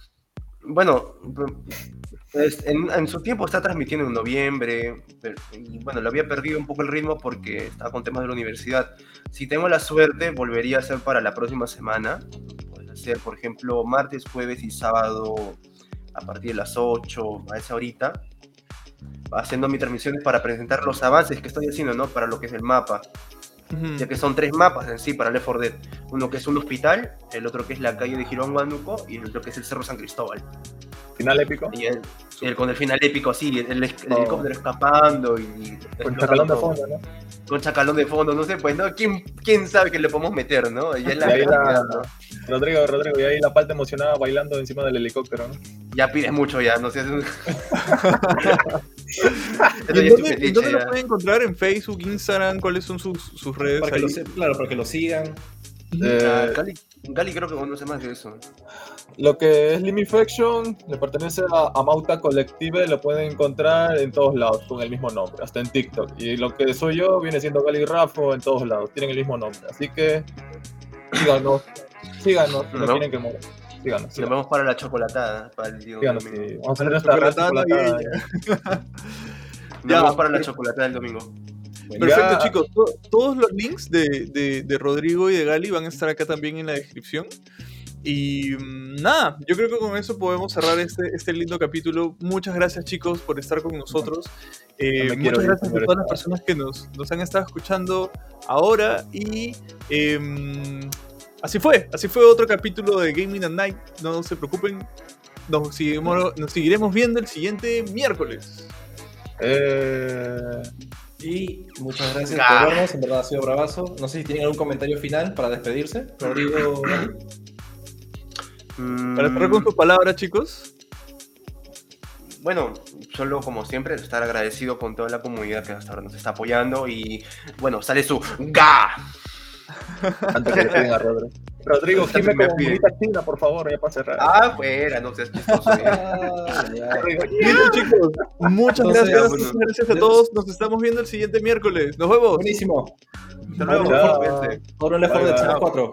Bueno, pues, en, su tiempo está transmitiendo en noviembre, y bueno, lo había perdido un poco el ritmo porque estaba con temas de la universidad. Si tengo la suerte, volvería a ser para la próxima semana. Puede ser, por ejemplo, martes, jueves y sábado a partir de las 8, a esa horita, haciendo mis transmisiones para presentar los avances que estoy haciendo, ¿no? Para lo que es el mapa. Ya que son tres mapas en sí para Left 4 Dead. Uno que es un hospital, el otro que es la calle de Girón Guanuco y el otro que es el Cerro San Cristóbal. Final épico. Y el, con el final épico, sí, el, helicóptero escapando y. Con chacalón de fondo, ¿no? Con chacalón de fondo, no sé, pues, ¿no? ¿Quién, quién sabe que le podemos meter, ¿no? Y, ahí la, Rodrigo, Rodrigo, y ahí la parte emocionada bailando encima del helicóptero, ¿no? Ya pides mucho, ya, no sé. ¿Y dónde, dónde lo pueden encontrar? ¿En Facebook, Instagram? ¿Cuáles son sus, sus redes? Para que claro, para que lo sigan. Eh, Gali, creo que conoce más de eso. Lo que es Limifaction le pertenece a, Mauta Collective, lo pueden encontrar en todos lados con el mismo nombre, hasta en TikTok. Y lo que soy yo viene siendo Gali Rafo en todos lados, tienen el mismo nombre. Así que síganos, síganos, no, no quieren que muera. Síganos, síganos. Nos vemos para la chocolatada. Para el día síganos, sí. Vamos a hacer nuestra chocolatada. Nos vemos para la chocolatada del domingo. Perfecto, chicos. todos los links de, de, Rodrigo y de Gali van a estar acá también en la descripción. Y mm, nada, yo creo que con eso podemos cerrar este, este lindo capítulo. Muchas gracias chicos por estar con nosotros. Eh, muchas gracias a todas las personas que nos, nos, han estado escuchando ahora. Y em, así fue, así fue otro capítulo de Gaming at Night. No se preocupen, nos, seguimos, nos seguiremos viendo el siguiente miércoles. Eh... Y muchas gracias por vernos, en verdad ha sido bravazo. No sé si tienen algún comentario final para despedirse. Rodrigo. Mm. Para cerrar con sus palabras, chicos. Bueno, solo como siempre, estar agradecido con toda la comunidad que hasta ahora nos está apoyando y bueno, sale su GA. Antes que le a Rodrigo. Rodrigo, me como bonita china, por favor, ya para cerrar. Ah, fuera, no seas chistoso. Ah, chicos, muchas gracias. Muchas gracias a todos. Nos estamos viendo el siguiente miércoles. Nos vemos. Buenísimo. Hasta luego. Ahora le de 4.